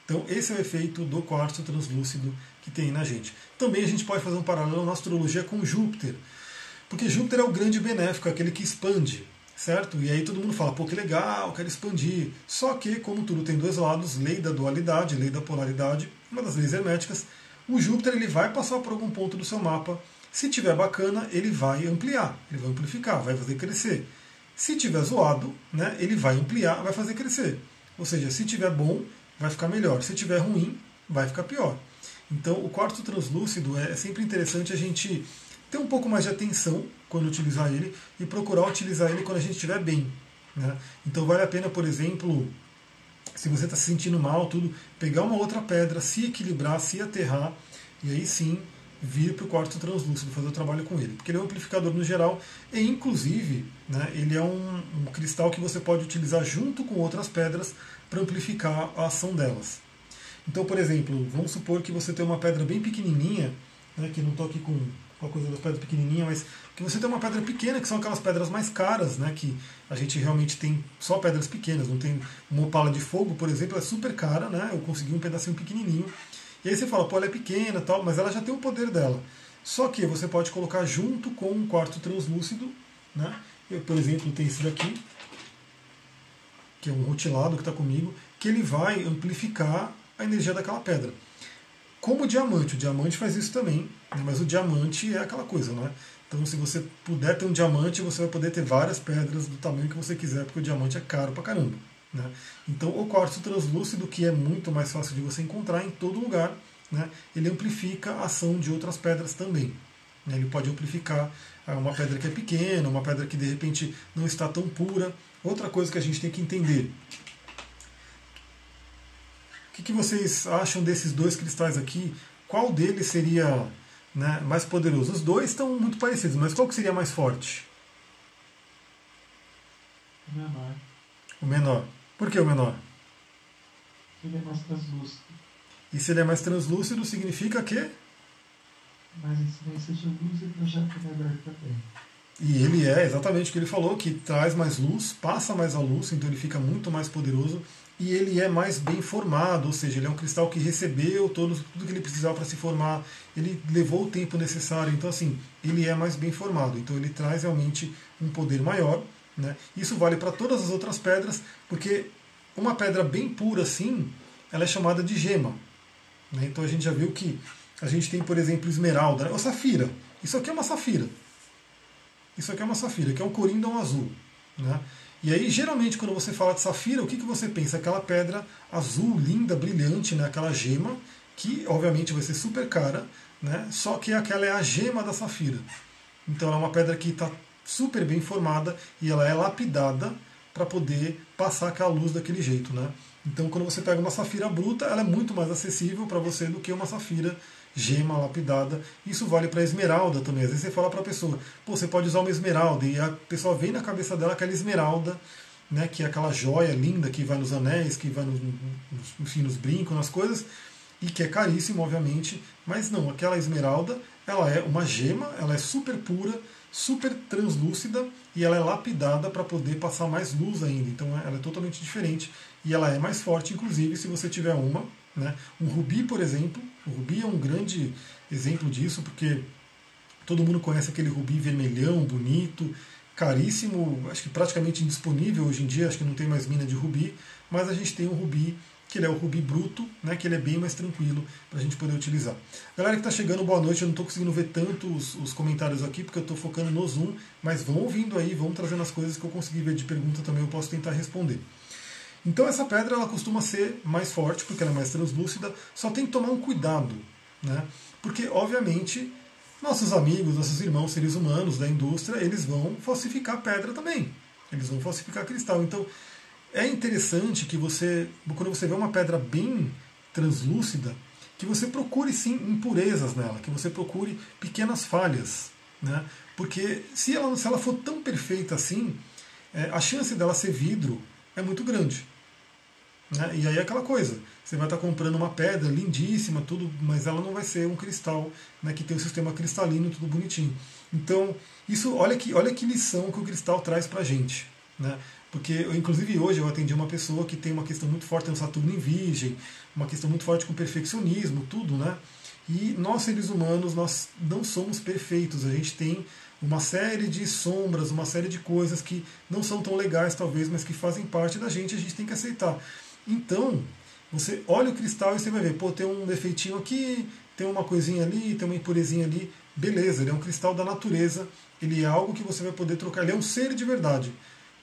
Então, esse é o efeito do quartzo translúcido que tem na gente. Também a gente pode fazer um paralelo na astrologia com Júpiter, porque Júpiter é o grande benéfico, aquele que expande, certo? E aí todo mundo fala, pô, que legal, quero expandir. Só que, como tudo tem dois lados, lei da dualidade, lei da polaridade, uma das leis herméticas, o Júpiter ele vai passar por algum ponto do seu mapa. Se tiver bacana, ele vai ampliar, ele vai amplificar, vai fazer crescer. Se tiver zoado, né, ele vai ampliar, vai fazer crescer. Ou seja, se tiver bom, vai ficar melhor. Se tiver ruim, vai ficar pior. Então, o quarto translúcido é sempre interessante a gente ter um pouco mais de atenção quando utilizar ele e procurar utilizar ele quando a gente estiver bem. Né? Então, vale a pena, por exemplo, se você está se sentindo mal, tudo, pegar uma outra pedra, se equilibrar, se aterrar e aí sim vir para o quarto translúcido, fazer o trabalho com ele. Porque ele é um amplificador no geral e, inclusive, né, ele é um, um cristal que você pode utilizar junto com outras pedras para amplificar a ação delas. Então, por exemplo, vamos supor que você tem uma pedra bem pequenininha, né, que não estou aqui com a coisa das pedras pequenininhas, mas que você tem uma pedra pequena, que são aquelas pedras mais caras, né, que a gente realmente tem só pedras pequenas, não tem uma opala de fogo, por exemplo, é super cara, né, eu consegui um pedacinho pequenininho, e aí você fala, pô, ela é pequena tal, mas ela já tem o poder dela. Só que você pode colocar junto com um quarto translúcido, né, eu, por exemplo, tenho esse daqui, que é um rotilado que está comigo, que ele vai amplificar a energia daquela pedra. Como o diamante, o diamante faz isso também? Mas o diamante é aquela coisa, não é? Então, se você puder ter um diamante, você vai poder ter várias pedras do tamanho que você quiser, porque o diamante é caro pra caramba. Né? Então, o quartzo translúcido, que é muito mais fácil de você encontrar em todo lugar, né? ele amplifica a ação de outras pedras também. Né? Ele pode amplificar ah, uma pedra que é pequena, uma pedra que de repente não está tão pura. Outra coisa que a gente tem que entender. O que, que vocês acham desses dois cristais aqui? Qual deles seria né, mais poderoso? Os dois estão muito parecidos, mas qual que seria mais forte? O menor. O menor. Por que o menor? Ele é mais translúcido. E se ele é mais translúcido, significa que? Mais incidência de luz e projeto melhor também. E ele é exatamente o que ele falou, que traz mais luz, passa mais a luz, então ele fica muito mais poderoso e ele é mais bem formado, ou seja, ele é um cristal que recebeu todo, tudo que ele precisava para se formar, ele levou o tempo necessário, então assim, ele é mais bem formado, então ele traz realmente um poder maior. Né? Isso vale para todas as outras pedras, porque uma pedra bem pura assim, ela é chamada de gema. Né? Então a gente já viu que a gente tem, por exemplo, esmeralda, né? ou safira. Isso aqui é uma safira. Isso aqui é uma safira, que é um corindon azul. Né? E aí, geralmente, quando você fala de safira, o que, que você pensa? Aquela pedra azul, linda, brilhante, né? aquela gema, que obviamente vai ser super cara, né? só que aquela é a gema da safira. Então, ela é uma pedra que está super bem formada e ela é lapidada para poder passar aquela luz daquele jeito. Né? Então, quando você pega uma safira bruta, ela é muito mais acessível para você do que uma safira gema lapidada. Isso vale para esmeralda também. Às vezes você fala para a pessoa, pô, você pode usar uma esmeralda, e a pessoa vem na cabeça dela aquela esmeralda, né, que é aquela joia linda que vai nos anéis, que vai nos, enfim, nos brincos, nas coisas, e que é caríssimo, obviamente, mas não, aquela esmeralda, ela é uma gema, ela é super pura, super translúcida e ela é lapidada para poder passar mais luz ainda. Então ela é totalmente diferente e ela é mais forte, inclusive se você tiver uma, Né? Um rubi, por exemplo, o rubi é um grande exemplo disso, porque todo mundo conhece aquele rubi vermelhão, bonito, caríssimo, acho que praticamente indisponível hoje em dia, acho que não tem mais mina de rubi, mas a gente tem um rubi que ele é o rubi bruto, né, que ele é bem mais tranquilo para a gente poder utilizar. Galera que está chegando, boa noite. Eu não estou conseguindo ver tanto os, os, comentários aqui, porque eu estou focando no Zoom, mas vão ouvindo aí, vão trazendo as coisas que eu consegui ver de pergunta também, eu posso tentar responder. Então essa pedra ela costuma ser mais forte, porque ela é mais translúcida, só tem que tomar um cuidado, né? porque obviamente nossos amigos, nossos irmãos, seres humanos da indústria, eles vão falsificar pedra também. Eles vão falsificar cristal. Então, é interessante que você, quando você vê uma pedra bem translúcida, que você procure sim impurezas nela, que você procure pequenas falhas. Né? Porque se ela, se ela for tão perfeita assim, é, a chance dela ser vidro é muito grande. Né? E aí é aquela coisa, você vai estar comprando uma pedra lindíssima, tudo, mas ela não vai ser um cristal né, que tem o um sistema cristalino, tudo bonitinho. Então, isso, olha que, olha que lição que o cristal traz para a gente. Né? Porque, eu, inclusive, hoje eu atendi uma pessoa que tem uma questão muito forte no Saturno em Virgem, uma questão muito forte com perfeccionismo, tudo, né? E nós, seres humanos, nós não somos perfeitos. A gente tem uma série de sombras, uma série de coisas que não são tão legais, talvez, mas que fazem parte da gente, a gente tem que aceitar. Então, você olha o cristal e você vai ver, pô, tem um defeitinho aqui, tem uma coisinha ali, tem uma impurezinha ali. Beleza, ele é um cristal da natureza, ele é algo que você vai poder trocar, ele é um ser de verdade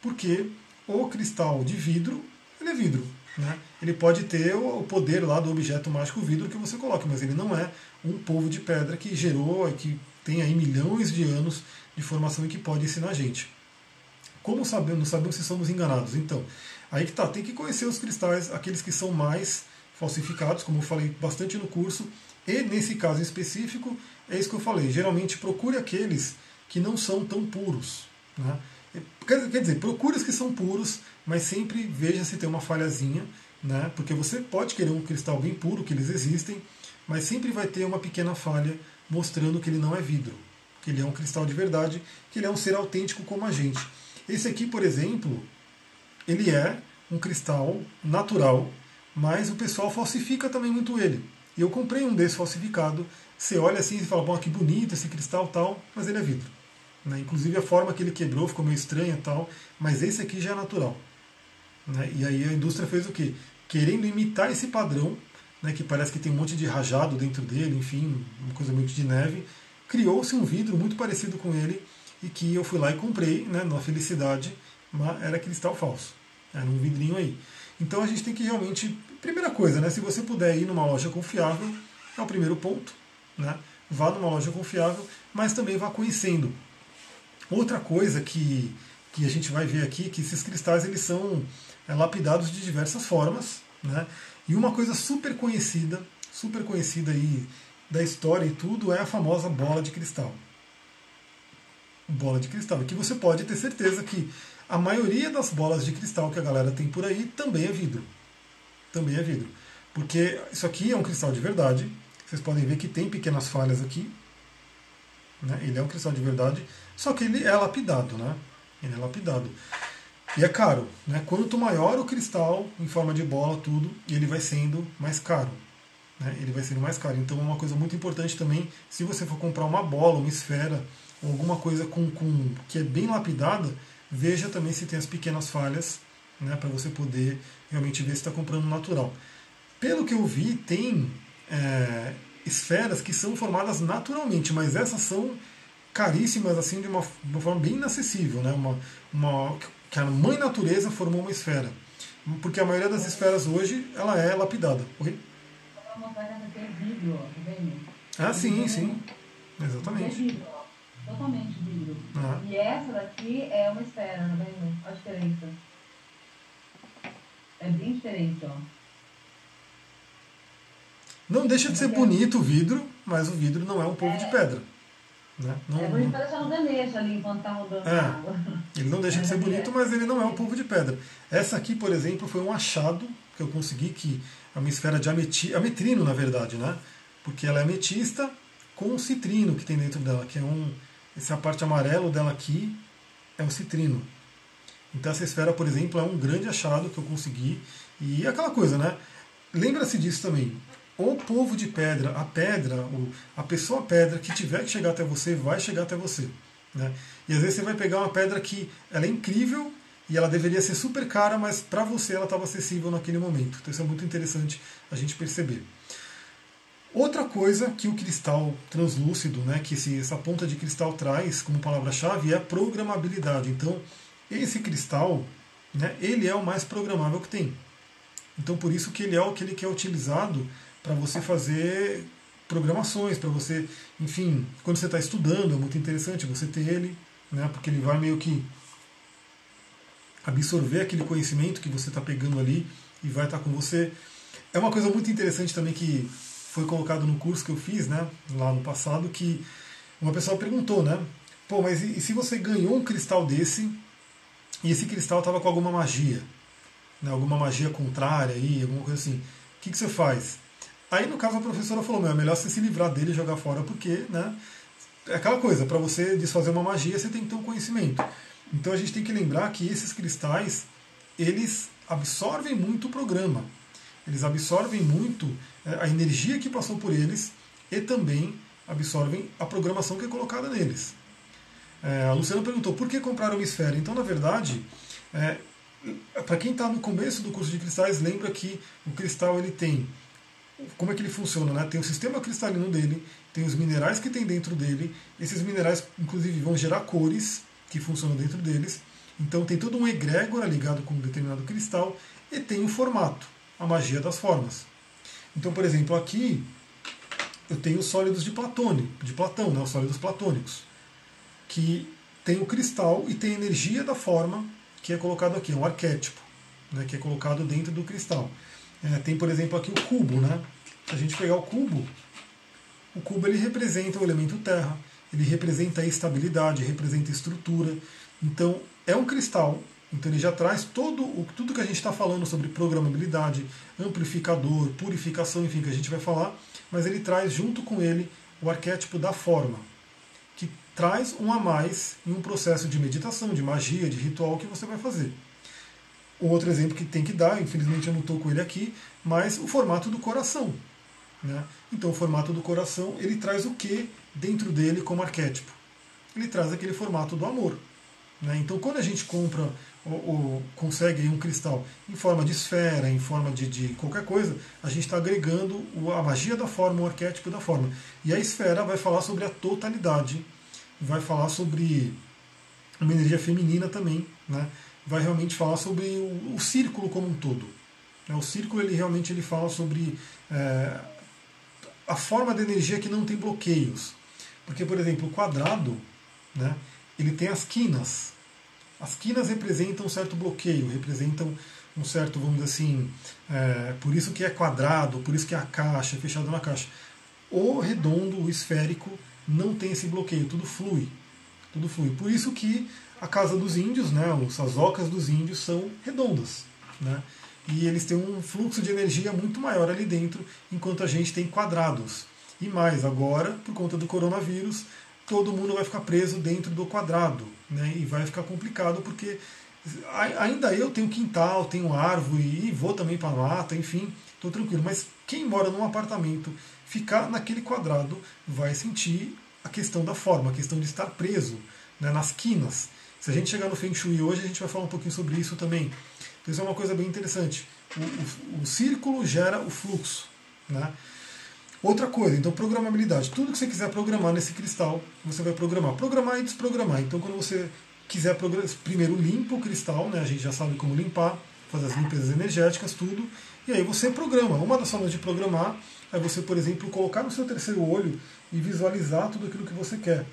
porque o cristal de vidro, ele é vidro. Né? Ele pode ter o poder lá do objeto mágico vidro que você coloque, mas ele não é um povo de pedra que gerou e que tem aí milhões de anos de formação e que pode ensinar a gente. Como sabemos, sabemos se somos enganados? Então, aí que tá, tem que conhecer os cristais, aqueles que são mais falsificados, como eu falei bastante no curso, e nesse caso específico, é isso que eu falei. Geralmente procure aqueles que não são tão puros. Né? Quer, quer dizer, procure os que são puros, mas sempre veja se tem uma falhazinha, né? porque você pode querer um cristal bem puro, que eles existem, mas sempre vai ter uma pequena falha mostrando que ele não é vidro, que ele é um cristal de verdade, que ele é um ser autêntico como a gente. Esse aqui, por exemplo, ele é um cristal natural, mas o pessoal falsifica também muito ele. Eu comprei um desse falsificado. Você olha assim e fala, bom, que bonito esse cristal tal, mas ele é vidro. Né? Inclusive a forma que ele quebrou ficou meio estranha tal, mas esse aqui já é natural. Né? E aí a indústria fez o quê? Querendo imitar esse padrão, né, que parece que tem um monte de rajado dentro dele, enfim, uma coisa muito de neve, criou-se um vidro muito parecido com ele e que eu fui lá e comprei, né, na felicidade, era cristal falso. Era um vidrinho aí. Então a gente tem que realmente. Primeira coisa, né? Se você puder ir numa loja confiável, é o primeiro ponto. Né? Vá numa loja confiável, mas também vá conhecendo. Outra coisa que, que a gente vai ver aqui, que esses cristais eles são é, lapidados de diversas formas, né? E uma coisa super conhecida, super conhecida aí da história e tudo é a famosa bola de cristal. Bola de cristal. Que você pode ter certeza que a maioria das bolas de cristal que a galera tem por aí também é vidro. Também é vidro. Porque isso aqui é um cristal de verdade. Vocês podem ver que tem pequenas falhas aqui. Né? Ele é um cristal de verdade. Só que ele é lapidado, né? Ele é lapidado. E é caro, né? Quanto maior o cristal em forma de bola, tudo, ele vai sendo mais caro. Né? Ele vai sendo mais caro. Então é uma coisa muito importante também, se você for comprar uma bola, uma esfera, ou alguma coisa com, com que é bem lapidada, veja também se tem as pequenas falhas, né? Para você poder realmente ver se está comprando natural. Pelo que eu vi, tem é, esferas que são formadas naturalmente, mas essas são caríssimas assim de uma, uma forma bem inacessível, né? Uma, uma, que a mãe natureza formou uma esfera. Porque a maioria das esferas hoje ela é lapidada. Oi? Ah, sim, sim. Exatamente. É Totalmente vidro. Ah. E essa daqui é uma esfera, tá vendo? A diferença. É bem diferente, ó. Não deixa de ser bonito o vidro, mas o vidro não é um povo é. de pedra. Né? Não, é bonito para deixar no ganejo ali enquanto está rodando é, água. Ele não deixa de ser bonito, mas ele não é um polvo de pedra. Essa aqui, por exemplo, foi um achado que eu consegui, que é uma esfera de ameti, ametrino, na verdade, né? Porque ela é ametista com um citrino que tem dentro dela, que é um. Essa parte amarelo dela aqui é o citrino. Então essa esfera, por exemplo, é um grande achado que eu consegui. E é aquela coisa, né? lembra-se disso também. O povo de pedra, a pedra, a pessoa pedra que tiver que chegar até você, vai chegar até você. Né? E às vezes você vai pegar uma pedra que ela é incrível e ela deveria ser super cara, mas para você ela estava acessível naquele momento. Então isso é muito interessante a gente perceber. Outra coisa que o cristal translúcido, né, que esse, essa ponta de cristal traz como palavra-chave é a programabilidade. Então, esse cristal, né, ele é o mais programável que tem. Então, por isso que ele é aquele que é utilizado para você fazer programações, para você, enfim, quando você está estudando, é muito interessante você ter ele, né, porque ele vai meio que absorver aquele conhecimento que você está pegando ali e vai estar tá com você. É uma coisa muito interessante também que foi colocado no curso que eu fiz, né, lá no passado, que uma pessoa perguntou, né, pô, mas e, e se você ganhou um cristal desse e esse cristal estava com alguma magia, né, alguma magia contrária aí, alguma coisa assim, o que, que você faz? Aí no caso a professora falou, meu, é melhor você se livrar dele e jogar fora, porque, né, é aquela coisa, para você desfazer uma magia você tem que ter um conhecimento. Então a gente tem que lembrar que esses cristais, eles absorvem muito o programa. Eles absorvem muito é, a energia que passou por eles e também absorvem a programação que é colocada neles. É, a Luciana perguntou por que comprar uma esfera. Então, na verdade, é, para quem está no começo do curso de cristais, lembra que o cristal ele tem como é que ele funciona, né? Tem o sistema cristalino dele, tem os minerais que tem dentro dele. Esses minerais, inclusive, vão gerar cores que funcionam dentro deles. Então tem todo um egrégora ligado com um determinado cristal e tem o formato, a magia das formas. Então, por exemplo, aqui eu tenho os sólidos de Platone, de Platão, né, os sólidos platônicos, que tem o cristal e tem a energia da forma que é colocado aqui, um arquétipo, né, que é colocado dentro do cristal. É, tem, por exemplo, aqui o cubo. Né? Se a gente pegar o cubo, o cubo ele representa o elemento terra, ele representa a estabilidade, representa a estrutura. Então, é um cristal. Então, ele já traz todo o, tudo que a gente está falando sobre programabilidade, amplificador, purificação, enfim, que a gente vai falar, mas ele traz junto com ele o arquétipo da forma, que traz um a mais em um processo de meditação, de magia, de ritual que você vai fazer. Um outro exemplo que tem que dar, infelizmente eu não estou com ele aqui, mas o formato do coração. Né? Então, o formato do coração ele traz o que dentro dele como arquétipo? Ele traz aquele formato do amor. Né? Então, quando a gente compra ou, consegue um cristal em forma de esfera, em forma de, de qualquer coisa, a gente está agregando a magia da forma, o arquétipo da forma. E a esfera vai falar sobre a totalidade, vai falar sobre uma energia feminina também, né? vai realmente falar sobre o, o círculo como um todo. Né? O círculo ele realmente ele fala sobre é, a forma de energia que não tem bloqueios. Porque, por exemplo, o quadrado, né, ele tem as quinas. As quinas representam um certo bloqueio, representam um certo, vamos dizer assim, é, por isso que é quadrado, por isso que é a caixa, é fechado na caixa. O redondo, o esférico, não tem esse bloqueio, tudo flui. Tudo flui. Por isso que a casa dos índios, né, as ocas dos índios são redondas. Né? e eles têm um fluxo de energia muito maior ali dentro, enquanto a gente tem quadrados. E mais, agora, por conta do coronavírus, todo mundo vai ficar preso dentro do quadrado, né? E vai ficar complicado porque ainda eu tenho quintal, tenho árvore e vou também para mata, enfim, estou tranquilo. Mas quem mora num apartamento, ficar naquele quadrado, vai sentir a questão da forma, a questão de estar preso né, nas quinas. Se a gente chegar no Feng Shui hoje, a gente vai falar um pouquinho sobre isso também. Então isso é uma coisa bem interessante. O, o, o círculo gera o fluxo. Né? Outra coisa, então programabilidade. Tudo que você quiser programar nesse cristal, você vai programar. Programar e desprogramar. Então quando você quiser primeiro limpa o cristal, né? a gente já sabe como limpar, fazer as limpezas energéticas, tudo. E aí você programa. Uma das formas de programar é você, por exemplo, colocar no seu terceiro olho e visualizar tudo aquilo que você quer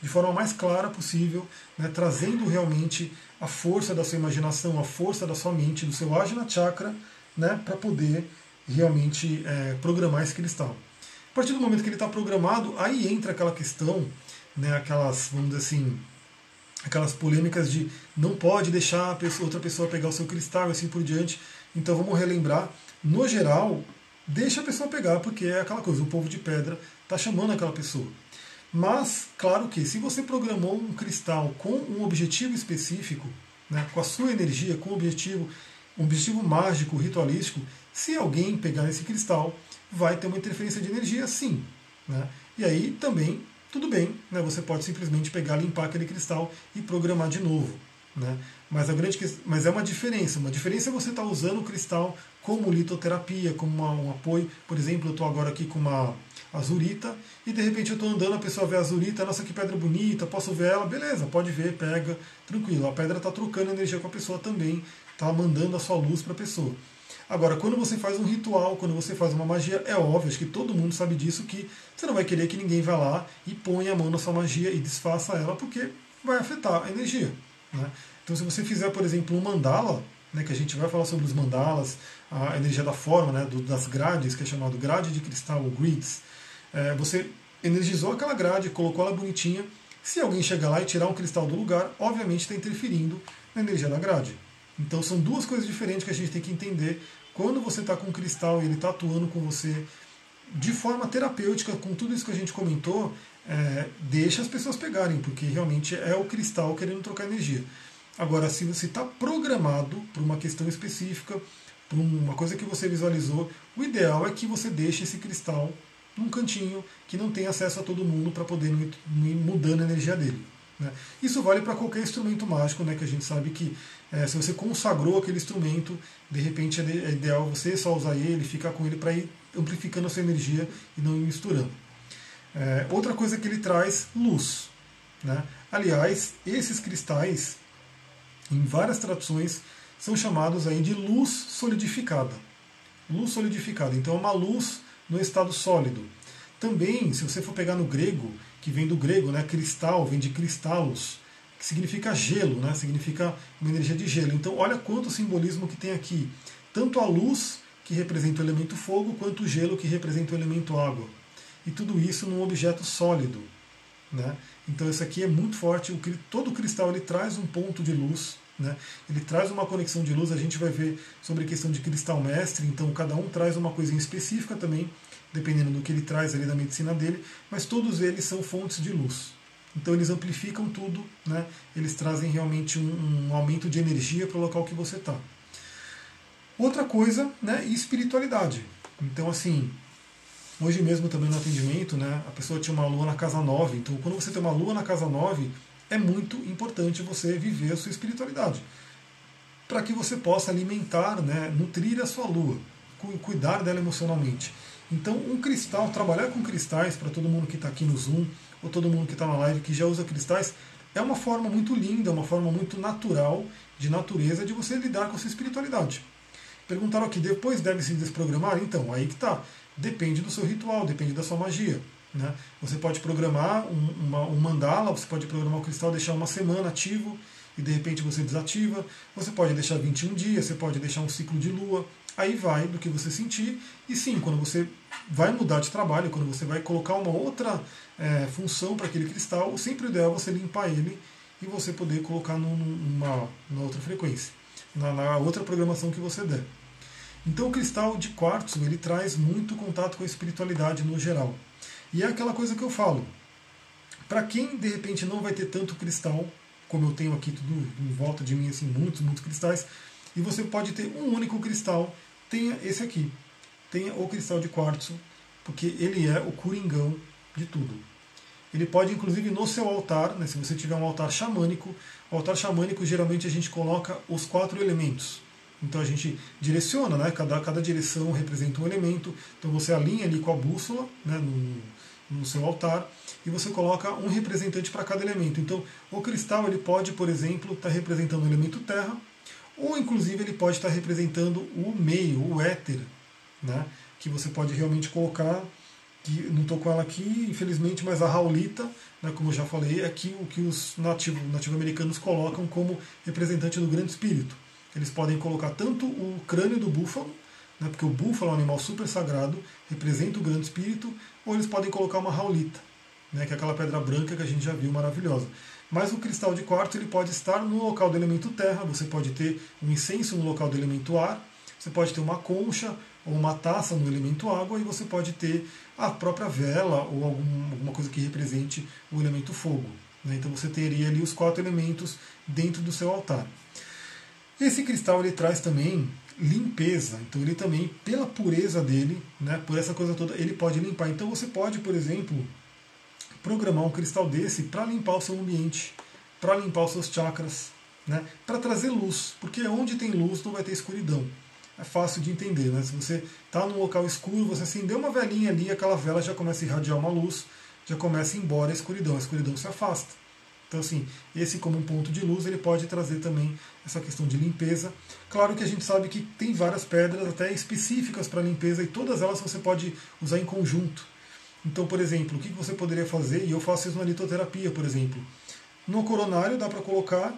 de forma mais clara possível, né, trazendo realmente a força da sua imaginação, a força da sua mente, do seu Ajna Chakra, né, para poder realmente é, programar esse cristal. A partir do momento que ele está programado, aí entra aquela questão, né, aquelas, vamos dizer assim, aquelas polêmicas de não pode deixar pessoa, outra pessoa pegar o seu cristal e assim por diante. Então vamos relembrar, no geral, deixa a pessoa pegar, porque é aquela coisa, o povo de pedra está chamando aquela pessoa. Mas, claro que se você programou um cristal com um objetivo específico, né, com a sua energia, com o objetivo, um objetivo mágico, ritualístico, se alguém pegar esse cristal, vai ter uma interferência de energia, sim. Né? E aí também, tudo bem, né? você pode simplesmente pegar, limpar aquele cristal e programar de novo. Né? Mas, a grande, mas é uma diferença. Uma diferença é você estar tá usando o cristal como litoterapia, como uma, um apoio. Por exemplo, eu estou agora aqui com uma azurita e de repente eu estou andando, a pessoa vê a azurita, nossa que pedra bonita, posso ver ela, beleza, pode ver, pega, tranquilo. A pedra está trocando energia com a pessoa também, está mandando a sua luz para a pessoa. Agora, quando você faz um ritual, quando você faz uma magia, é óbvio, acho que todo mundo sabe disso, que você não vai querer que ninguém vá lá e ponha a mão na sua magia e desfaça ela, porque vai afetar a energia. Né? Então, se você fizer, por exemplo, um mandala, né, que a gente vai falar sobre os mandalas, a energia da forma, né, do, das grades, que é chamado grade de cristal, ou grids, é, você energizou aquela grade, colocou ela bonitinha. Se alguém chegar lá e tirar um cristal do lugar, obviamente está interferindo na energia da grade. Então são duas coisas diferentes que a gente tem que entender quando você está com um cristal e ele está atuando com você de forma terapêutica, com tudo isso que a gente comentou, é, deixa as pessoas pegarem, porque realmente é o cristal querendo trocar energia. Agora, se você está programado para uma questão específica, para uma coisa que você visualizou, o ideal é que você deixe esse cristal num cantinho que não tem acesso a todo mundo para poder ir mudando a energia dele. Né? Isso vale para qualquer instrumento mágico, né, que a gente sabe que é, se você consagrou aquele instrumento, de repente é, é ideal você só usar ele, ficar com ele para ir amplificando a sua energia e não ir misturando. É, outra coisa que ele traz, luz. Né? Aliás, esses cristais, em várias traduções, são chamados aí de luz solidificada. Luz solidificada. Então é uma luz no estado sólido. Também, se você for pegar no grego, que vem do grego, né, cristal, vem de cristalos, que significa gelo, né, significa uma energia de gelo. Então, olha quanto simbolismo que tem aqui. Tanto a luz, que representa o elemento fogo, quanto o gelo, que representa o elemento água. E tudo isso num objeto sólido. Né? Então, isso aqui é muito forte. O, todo cristal ele traz um ponto de luz. Né? Ele traz uma conexão de luz. A gente vai ver sobre a questão de cristal mestre. Então, cada um traz uma coisinha específica também dependendo do que ele traz ali da medicina dele, mas todos eles são fontes de luz. Então eles amplificam tudo, né? eles trazem realmente um, um aumento de energia para o local que você está. Outra coisa, né, espiritualidade. Então, assim, hoje mesmo também no atendimento, né, a pessoa tinha uma lua na casa 9. Então, quando você tem uma lua na casa 9, é muito importante você viver a sua espiritualidade. Para que você possa alimentar, né, nutrir a sua lua, cuidar dela emocionalmente. Então, um cristal, trabalhar com cristais, para todo mundo que está aqui no Zoom, ou todo mundo que está na live que já usa cristais, é uma forma muito linda, uma forma muito natural, de natureza, de você lidar com a sua espiritualidade. Perguntaram aqui, depois deve se desprogramar? Então, aí que está. Depende do seu ritual, depende da sua magia. Né? Você pode programar um, uma, um mandala, você pode programar o cristal, deixar uma semana ativo e de repente você desativa. Você pode deixar 21 dias, você pode deixar um ciclo de lua. Aí vai do que você sentir. E sim, quando você vai mudar de trabalho, quando você vai colocar uma outra é, função para aquele cristal, sempre o ideal é você limpar ele e você poder colocar numa, numa outra frequência, na, na outra programação que você der. Então o cristal de quartzo ele traz muito contato com a espiritualidade no geral. E é aquela coisa que eu falo. Para quem de repente não vai ter tanto cristal, como eu tenho aqui tudo em volta de mim, assim, muitos, muitos cristais, e você pode ter um único cristal, tenha esse aqui. Tenha o cristal de quartzo, porque ele é o coringão de tudo. Ele pode, inclusive, no seu altar, né, se você tiver um altar xamânico, o altar xamânico geralmente a gente coloca os quatro elementos. Então a gente direciona, né? cada, cada direção representa um elemento. Então você alinha ali com a bússola né? no, no seu altar e você coloca um representante para cada elemento. Então o cristal ele pode, por exemplo, estar tá representando o elemento terra, ou inclusive ele pode estar representando o meio, o éter, né? que você pode realmente colocar, que não estou com ela aqui, infelizmente, mas a Raulita, né, como eu já falei, é aqui o que os nativos nativo-americanos colocam como representante do grande espírito. Eles podem colocar tanto o crânio do búfalo, né, porque o búfalo é um animal super sagrado, representa o grande espírito, ou eles podem colocar uma Raulita, né, que é aquela pedra branca que a gente já viu maravilhosa. Mas o cristal de quartzo ele pode estar no local do elemento terra, você pode ter um incenso no local do elemento ar, você pode ter uma concha ou uma taça no elemento água e você pode ter a própria vela ou algum, alguma coisa que represente o elemento fogo. Né? Então você teria ali os quatro elementos dentro do seu altar. Esse cristal ele traz também limpeza, então ele também, pela pureza dele, né, por essa coisa toda, ele pode limpar. Então você pode, por exemplo, programar um cristal desse para limpar o seu ambiente, para limpar os seus chakras, né, para trazer luz, porque onde tem luz não vai ter escuridão. É fácil de entender, né? Se você está num local escuro, você acendeu uma velinha ali, aquela vela já começa a irradiar uma luz, já começa a ir embora a escuridão, a escuridão se afasta. Então, assim, esse como um ponto de luz, ele pode trazer também essa questão de limpeza. Claro que a gente sabe que tem várias pedras até específicas para limpeza e todas elas você pode usar em conjunto. Então, por exemplo, o que você poderia fazer, e eu faço isso na litoterapia, por exemplo. No coronário dá para colocar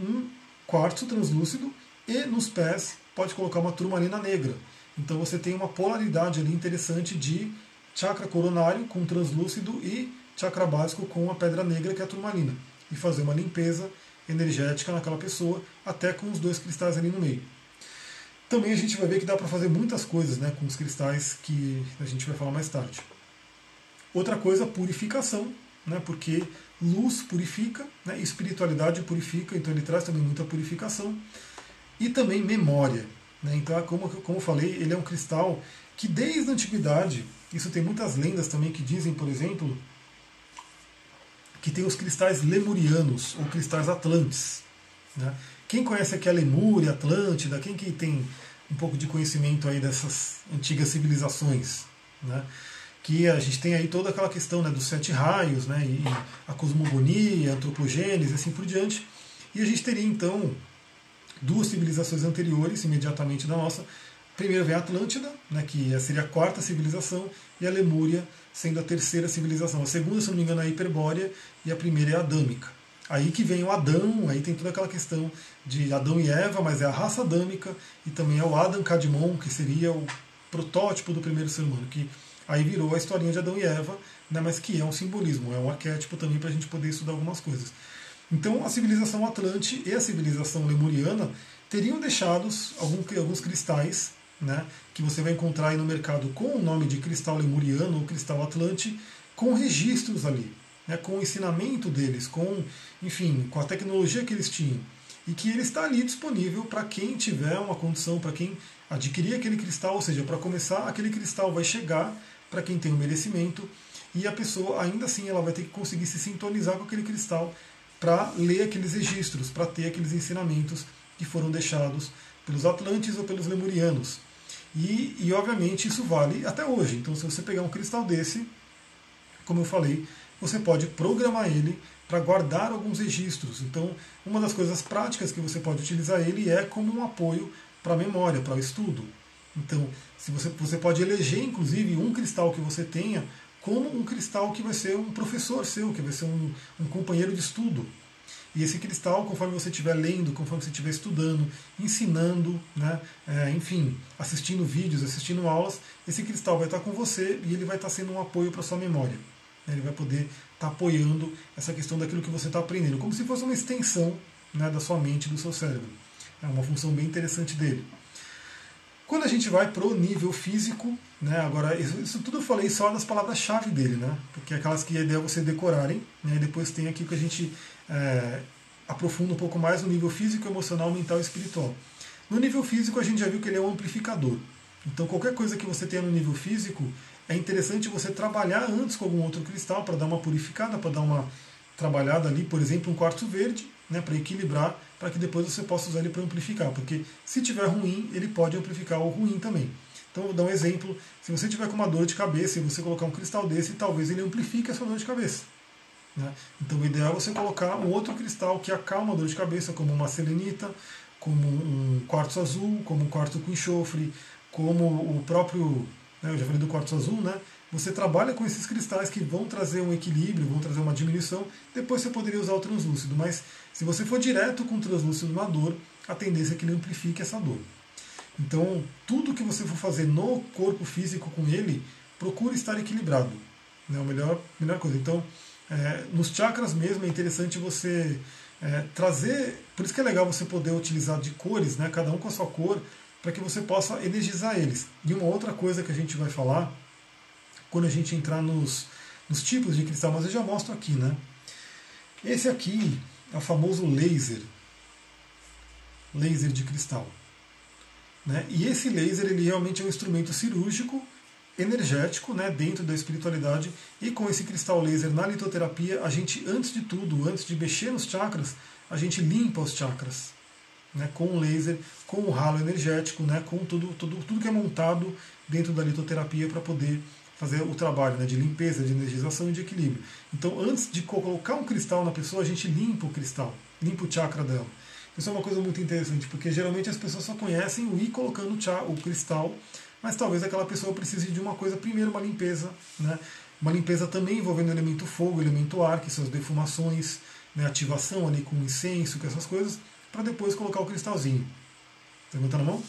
um quartzo translúcido e nos pés pode colocar uma turmalina negra. Então você tem uma polaridade ali interessante de chakra coronário com translúcido e chakra básico com a pedra negra, que é a turmalina. E fazer uma limpeza energética naquela pessoa, até com os dois cristais ali no meio. Também a gente vai ver que dá para fazer muitas coisas né, com os cristais que a gente vai falar mais tarde. Outra coisa, purificação, né, porque luz purifica, né, espiritualidade purifica, então ele traz também muita purificação. E também memória. Né, então, como, como eu falei, ele é um cristal que desde a antiguidade, isso tem muitas lendas também que dizem, por exemplo, que tem os cristais lemurianos ou cristais atlantes. Né? Quem conhece aqui a Lemúria, Atlântida, quem que tem um pouco de conhecimento aí dessas antigas civilizações, né? que a gente tem aí toda aquela questão né, dos sete raios, né, e a cosmogonia, a antropogênese, assim por diante. E a gente teria então duas civilizações anteriores, imediatamente da nossa. Primeiro vem a Atlântida, né, que seria a quarta civilização, e a Lemúria sendo a terceira civilização. A segunda, se não me engano, é a Hiperbórea, e a primeira é a Adâmica. Aí que vem o Adão, aí tem toda aquela questão de Adão e Eva, mas é a raça adâmica, e também é o Adam Kadmon, que seria o protótipo do primeiro ser humano, que aí virou a historinha de Adão e Eva, né, mas que é um simbolismo, é um arquétipo também para a gente poder estudar algumas coisas. Então a civilização Atlante e a civilização Lemuriana teriam deixado alguns cristais né, que você vai encontrar aí no mercado com o nome de cristal lemuriano ou cristal atlante, com registros ali né, com o ensinamento deles, com, enfim, com a tecnologia que eles tinham. E que ele está ali disponível para quem tiver uma condição, para quem adquirir aquele cristal, ou seja, para começar, aquele cristal vai chegar para quem tem o merecimento e a pessoa ainda assim ela vai ter que conseguir se sintonizar com aquele cristal para ler aqueles registros, para ter aqueles ensinamentos que foram deixados pelos Atlantes ou pelos Lemurianos. E, e obviamente isso vale até hoje. Então, se você pegar um cristal desse, como eu falei, você pode programar ele para guardar alguns registros. Então, uma das coisas práticas que você pode utilizar ele é como um apoio para a memória, para o estudo. Então, se você, você pode eleger, inclusive, um cristal que você tenha como um cristal que vai ser um professor seu, que vai ser um, um companheiro de estudo. E esse cristal, conforme você estiver lendo, conforme você estiver estudando, ensinando, né, é, enfim, assistindo vídeos, assistindo aulas, esse cristal vai estar com você e ele vai estar sendo um apoio para sua memória. Ele vai poder estar tá apoiando essa questão daquilo que você está aprendendo, como se fosse uma extensão né, da sua mente, do seu cérebro. É uma função bem interessante dele. Quando a gente vai para o nível físico, né, agora isso, isso, tudo eu falei só das palavras-chave dele, né, porque é aquelas que é você decorarem, né, e depois tem aqui que a gente é, aprofunda um pouco mais no nível físico, emocional, mental e espiritual. No nível físico a gente já viu que ele é um amplificador. Então qualquer coisa que você tenha no nível físico, é interessante você trabalhar antes com algum outro cristal para dar uma purificada, para dar uma trabalhada ali, por exemplo, um quartzo verde, né, para equilibrar, para que depois você possa usar ele para amplificar, porque se tiver ruim, ele pode amplificar o ruim também. Então, vou dar um exemplo: se você tiver com uma dor de cabeça e você colocar um cristal desse, talvez ele amplifique a sua dor de cabeça. Né? Então, o ideal é você colocar um outro cristal que acalma a dor de cabeça, como uma selenita, como um quartzo azul, como um quartzo com enxofre, como o próprio né, eu já falei do quartzo azul, né? Você trabalha com esses cristais que vão trazer um equilíbrio, vão trazer uma diminuição. Depois você poderia usar o translúcido, mas se você for direto com o translúcido na dor, a tendência é que ele amplifique essa dor. Então, tudo que você for fazer no corpo físico com ele, procure estar equilibrado. Né? A melhor, melhor coisa. Então, é, nos chakras mesmo é interessante você é, trazer. Por isso que é legal você poder utilizar de cores, né? cada um com a sua cor, para que você possa energizar eles. E uma outra coisa que a gente vai falar quando a gente entrar nos, nos tipos de cristal, mas eu já mostro aqui, né? Esse aqui é o famoso laser. laser de cristal. Né? E esse laser ele realmente é um instrumento cirúrgico energético né, dentro da espiritualidade e com esse cristal laser na litoterapia a gente antes de tudo antes de mexer nos chakras a gente limpa os chakras né, com o laser com o ralo energético né, com tudo, tudo, tudo que é montado dentro da litoterapia para poder fazer o trabalho né, de limpeza de energização e de equilíbrio então antes de colocar um cristal na pessoa a gente limpa o cristal limpa o chakra dela isso é uma coisa muito interessante, porque geralmente as pessoas só conhecem o ir colocando o cristal, mas talvez aquela pessoa precise de uma coisa, primeiro uma limpeza, né? uma limpeza também envolvendo o elemento fogo, o elemento ar, que são as defumações, né? ativação ali com incenso, com essas coisas, para depois colocar o cristalzinho. Pergunta na mão?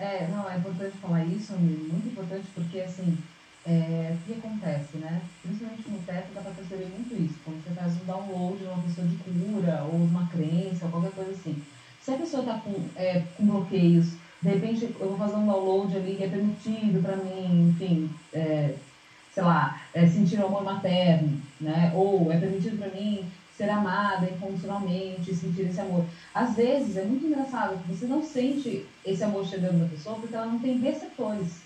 É, não, é importante falar isso, muito importante, porque assim, é, o que acontece, né? Principalmente no teto dá para perceber muito isso. Quando você faz um download de uma pessoa de cura, ou uma crença, ou qualquer coisa assim. Se a pessoa está com, é, com bloqueios, de repente eu vou fazer um download ali que é permitido para mim, enfim, é, sei lá, é, sentir o amor materno, né? Ou é permitido para mim ser amada incondicionalmente, sentir esse amor. Às vezes é muito engraçado que você não sente esse amor chegando na pessoa porque ela não tem receptores.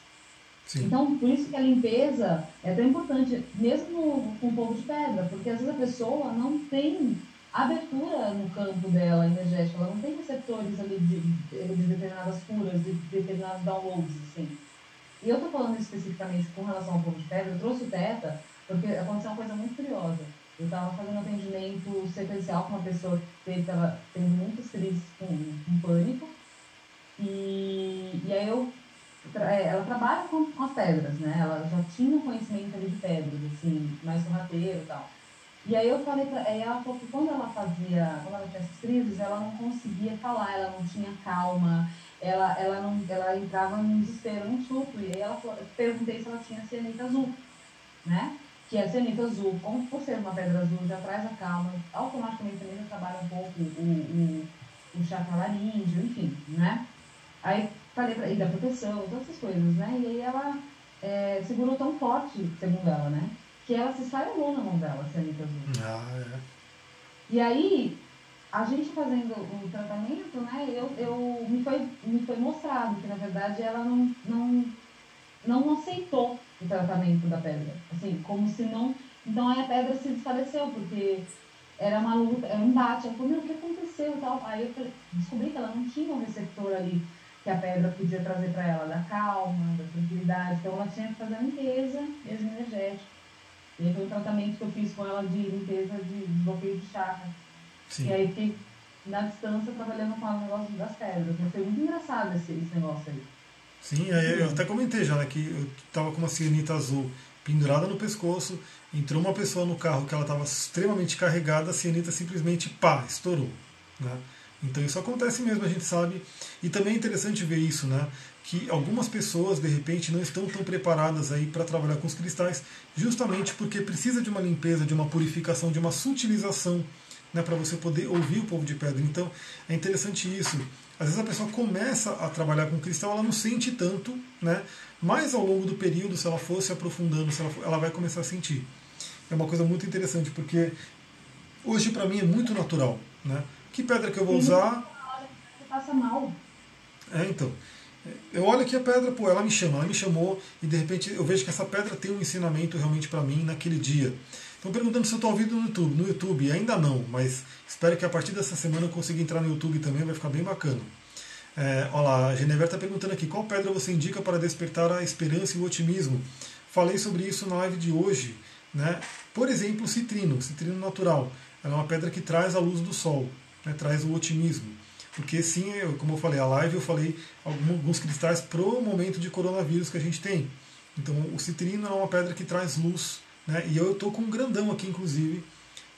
Sim. Então, por isso que a limpeza é tão importante, mesmo com o povo de pedra, porque às vezes a pessoa não tem abertura no campo dela energética, ela não tem receptores ali de, de, de determinadas curas, de, de determinados downloads, assim. E eu estou falando especificamente com relação ao povo de pedra, eu trouxe o Teta, porque aconteceu uma coisa muito curiosa. Eu estava fazendo atendimento sequencial com uma pessoa que estava tendo muitas crises com, com pânico, e, e aí eu é, ela trabalha com, com as pedras, né? Ela já tinha um conhecimento ali de pedras, assim, mais sorrateiro e tal. E aí eu falei pra ela, falou que quando ela fazia, quando ela tinha essas crises, ela não conseguia falar, ela não tinha calma, ela, ela, não, ela entrava num desespero, num surto. E aí ela falou, eu perguntei se ela tinha cianita azul, né? Que a cianita azul, como por ser uma pedra azul, já traz a calma, automaticamente também já trabalha um pouco o, o, o chakra laríngeo, enfim, né? Aí falei pra, e da proteção, todas essas coisas, né? E aí ela é, segurou tão forte, segundo ela, né? Que ela se esfarelou na mão dela, a Cianita Azul. Ah, é. E aí, a gente fazendo o tratamento, né? Eu, eu, me, foi, me foi mostrado que, na verdade, ela não, não, não aceitou o tratamento da pedra. Assim, como se não... Então, aí a pedra se desfaleceu, porque era uma luta, era um embate. Ela falou, meu, o que aconteceu? Tal. Aí eu descobri que ela não tinha um receptor ali que a pedra podia trazer para ela da calma, da tranquilidade. Então ela tinha que fazer a limpeza mesmo energética. E foi um tratamento que eu fiz com ela de limpeza de bloqueio de chakra. Sim. E aí fiquei na distância trabalhando com o negócio das pedras. Foi muito engraçado esse, esse negócio aí. Sim, aí eu até comentei já, né, que eu tava com uma cianita azul pendurada no pescoço, entrou uma pessoa no carro que ela estava extremamente carregada, a cianita simplesmente pá, estourou. Né? Então isso acontece mesmo, a gente sabe. E também é interessante ver isso, né? Que algumas pessoas de repente não estão tão preparadas aí para trabalhar com os cristais, justamente porque precisa de uma limpeza, de uma purificação, de uma sutilização, né, para você poder ouvir o povo de pedra. Então é interessante isso. Às vezes a pessoa começa a trabalhar com cristal, ela não sente tanto, né? Mas ao longo do período, se ela for se aprofundando, se ela, for, ela vai começar a sentir. É uma coisa muito interessante, porque hoje para mim é muito natural, né? Que pedra que eu vou usar? Você passa mal. É, então. Eu olho aqui a pedra, pô, ela me chama, ela me chamou e de repente eu vejo que essa pedra tem um ensinamento realmente para mim naquele dia. Estão perguntando se eu estou ouvindo no YouTube. No YouTube ainda não, mas espero que a partir dessa semana eu consiga entrar no YouTube também, vai ficar bem bacana. É, olha lá, a Genever está perguntando aqui, qual pedra você indica para despertar a esperança e o otimismo? Falei sobre isso na live de hoje. Né? Por exemplo, o citrino, citrino natural. Ela é uma pedra que traz a luz do sol né, traz o otimismo. Porque sim, eu, como eu falei, a live eu falei alguns cristais pro momento de coronavírus que a gente tem. Então o citrino é uma pedra que traz luz. Né, e eu estou com um grandão aqui, inclusive.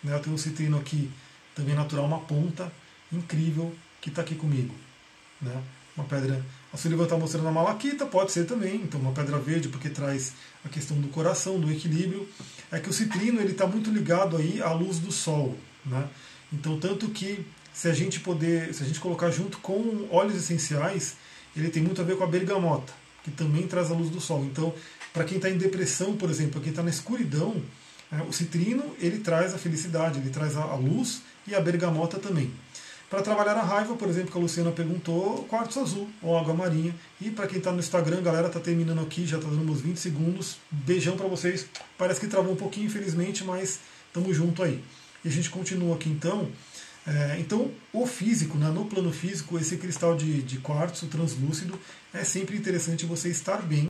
Né, eu tenho um citrino aqui, também natural, uma ponta incrível, que está aqui comigo. Né, uma pedra. A Sullivan está mostrando a malaquita, pode ser também. Então uma pedra verde, porque traz a questão do coração, do equilíbrio. É que o citrino ele está muito ligado aí à luz do sol. Né? Então, tanto que se a gente poder, se a gente colocar junto com óleos essenciais, ele tem muito a ver com a bergamota, que também traz a luz do sol. Então, para quem está em depressão, por exemplo, para quem está na escuridão, é, o citrino ele traz a felicidade, ele traz a, luz e a bergamota também. Para trabalhar a raiva, por exemplo, que a Luciana perguntou, quartzo azul ou água marinha. E para quem está no Instagram, galera, tá terminando aqui, já está dando uns 20 segundos. Beijão para vocês. Parece que travou um pouquinho, infelizmente, mas estamos junto aí. E a gente continua aqui então. É, então, o físico, né, no plano físico, esse cristal de, de quartzo translúcido, é sempre interessante você estar bem